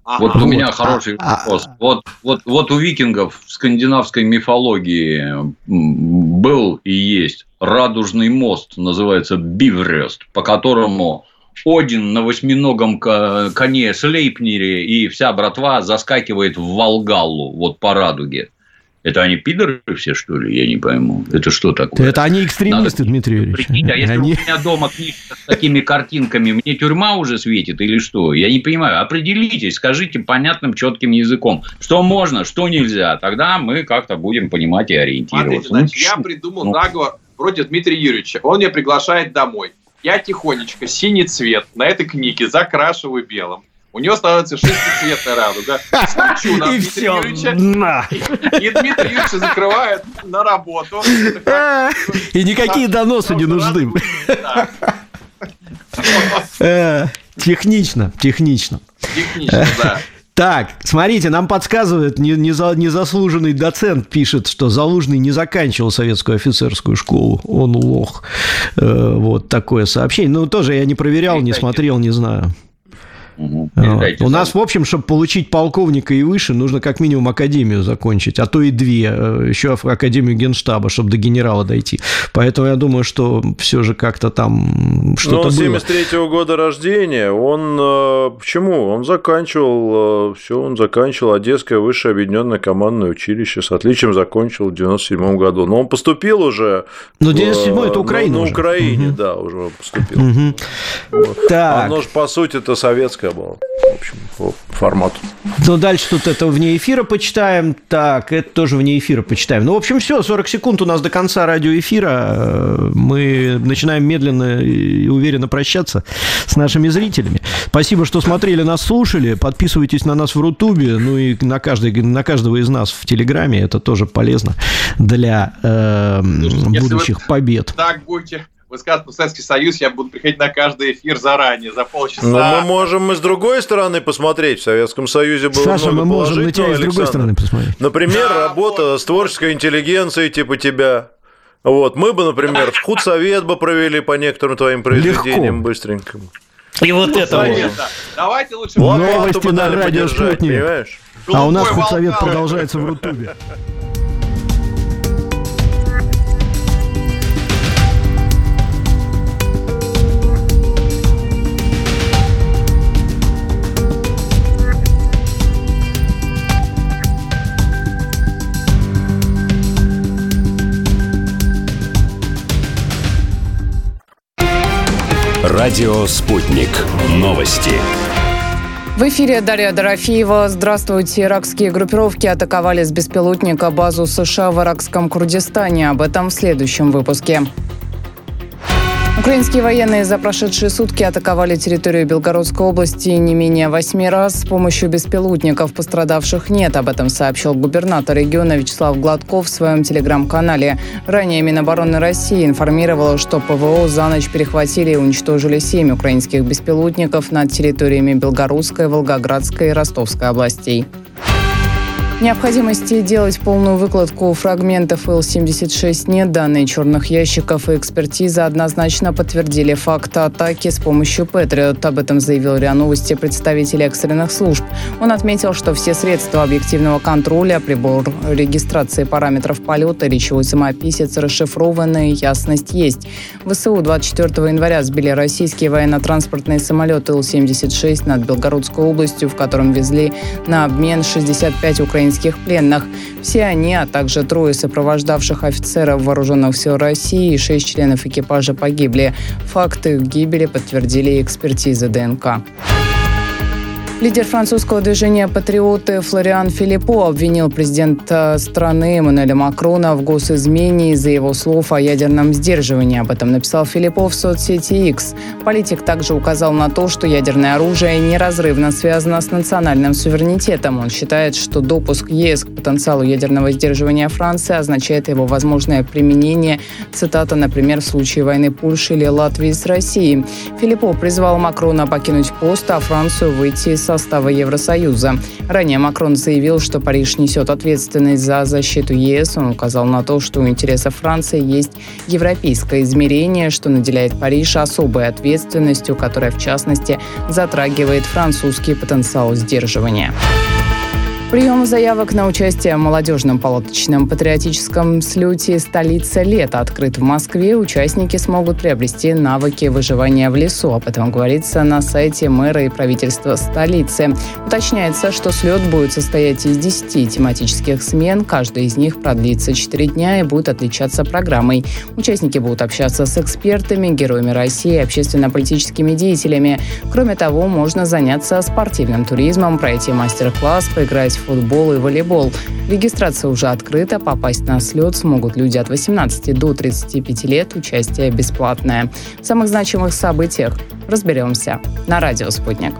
Ага. Вот у меня хороший а, вопрос. А, вот, вот, вот у викингов в скандинавской мифологии был и есть радужный мост, называется Биврест, по которому один на восьминогом коне Слейпнере и вся братва заскакивает в Волгалу, вот по радуге. Это они пидоры все, что ли? Я не пойму. Это что такое? Это они экстремисты, Надо... Дмитрий Юрьевич. А если они... у меня дома книжка с такими картинками, мне тюрьма уже светит или что? Я не понимаю. Определитесь, скажите понятным, четким языком, что можно, что нельзя. Тогда мы как-то будем понимать и ориентироваться. Смотрите, значит, ну, я придумал ну... заговор против Дмитрия Юрьевича. Он меня приглашает домой. Я тихонечко синий цвет на этой книге закрашиваю белым у него становится шестицветная радуга. (laughs) Стучу на Дмитрия Юрьевича. И Дмитрий Юрьевич закрывает на работу. И никакие доносы не нужны. Э, технично, технично. Технично, да. Так, смотрите, нам подсказывает незаслуженный доцент, пишет, что Залужный не заканчивал советскую офицерскую школу. Он лох. Э, вот такое сообщение. Ну, тоже я не проверял, не смотрел, не знаю. Угу. У нас, в общем, чтобы получить полковника и выше, нужно как минимум академию закончить, а то и две, э, еще академию генштаба, чтобы до генерала дойти. Поэтому я думаю, что все же как-то там что-то Но 73 -го года рождения, он э, почему? Он заканчивал, э, все, он заканчивал Одесское высшее объединенное командное училище, с отличием закончил в 97 году. Но он поступил уже... Но 97 это Украина На, на Украине, угу. да, уже поступил. Угу. Вот. Так. Оно же, по сути, это советское короткая была, в общем, по формату. Ну, дальше тут это вне эфира почитаем. Так, это тоже вне эфира почитаем. Ну, в общем, все, 40 секунд у нас до конца радиоэфира. Мы начинаем медленно и уверенно прощаться с нашими зрителями. Спасибо, что смотрели, нас слушали. Подписывайтесь на нас в Рутубе, ну и на, каждый, на каждого из нас в Телеграме. Это тоже полезно для э, будущих побед. Так будете высказывать про Советский Союз, я буду приходить на каждый эфир заранее, за полчаса. Но мы можем мы с другой стороны посмотреть. В Советском Союзе было Саша, много мы можем на тебя и с другой стороны посмотреть. Например, да, работа вот. с творческой интеллигенцией типа тебя. Вот, мы бы, например, в худсовет бы провели по некоторым твоим произведениям Легко. быстренько. И вот это вот. Давайте лучше Новости на радио. Понимаешь? А у нас худсовет продолжается в Рутубе. Радио «Спутник». Новости. В эфире Дарья Дорофеева. Здравствуйте. Иракские группировки атаковали с беспилотника базу США в иракском Курдистане. Об этом в следующем выпуске. Украинские военные за прошедшие сутки атаковали территорию Белгородской области не менее восьми раз с помощью беспилотников. Пострадавших нет. Об этом сообщил губернатор региона Вячеслав Гладков в своем телеграм-канале. Ранее Минобороны России информировала, что ПВО за ночь перехватили и уничтожили семь украинских беспилотников над территориями Белгородской, Волгоградской и Ростовской областей. Необходимости делать полную выкладку фрагментов Ил-76 нет. Данные черных ящиков и экспертиза однозначно подтвердили факт атаки с помощью Патриот. Об этом заявил РИА Новости представитель экстренных служб. Он отметил, что все средства объективного контроля, прибор регистрации параметров полета, речевой самописец расшифрованы, ясность есть. ВСУ 24 января сбили российские военно-транспортные самолеты Ил-76 над Белгородской областью, в котором везли на обмен 65 украинских украинских пленных. Все они, а также трое сопровождавших офицеров вооруженных сил России и шесть членов экипажа погибли. Факты гибели подтвердили экспертизы ДНК. Лидер французского движения «Патриоты» Флориан Филиппо обвинил президента страны Эммануэля Макрона в госизмене из-за его слов о ядерном сдерживании. Об этом написал Филиппо в соцсети X. Политик также указал на то, что ядерное оружие неразрывно связано с национальным суверенитетом. Он считает, что допуск ЕС к потенциалу ядерного сдерживания Франции означает его возможное применение, цитата, например, в случае войны Польши или Латвии с Россией. Филиппо призвал Макрона покинуть пост, а Францию выйти из состава Евросоюза. Ранее Макрон заявил, что Париж несет ответственность за защиту ЕС. Он указал на то, что у интересов Франции есть европейское измерение, что наделяет Париж особой ответственностью, которая, в частности, затрагивает французский потенциал сдерживания. Прием заявок на участие в молодежном палаточном патриотическом слете «Столица лета» открыт в Москве. Участники смогут приобрести навыки выживания в лесу. Об этом говорится на сайте мэра и правительства столицы. Уточняется, что слет будет состоять из 10 тематических смен. Каждая из них продлится 4 дня и будет отличаться программой. Участники будут общаться с экспертами, героями России, общественно-политическими деятелями. Кроме того, можно заняться спортивным туризмом, пройти мастер-класс, поиграть в футбол и волейбол. Регистрация уже открыта. Попасть на слет смогут люди от 18 до 35 лет. Участие бесплатное. В самых значимых событиях разберемся на радио «Спутник».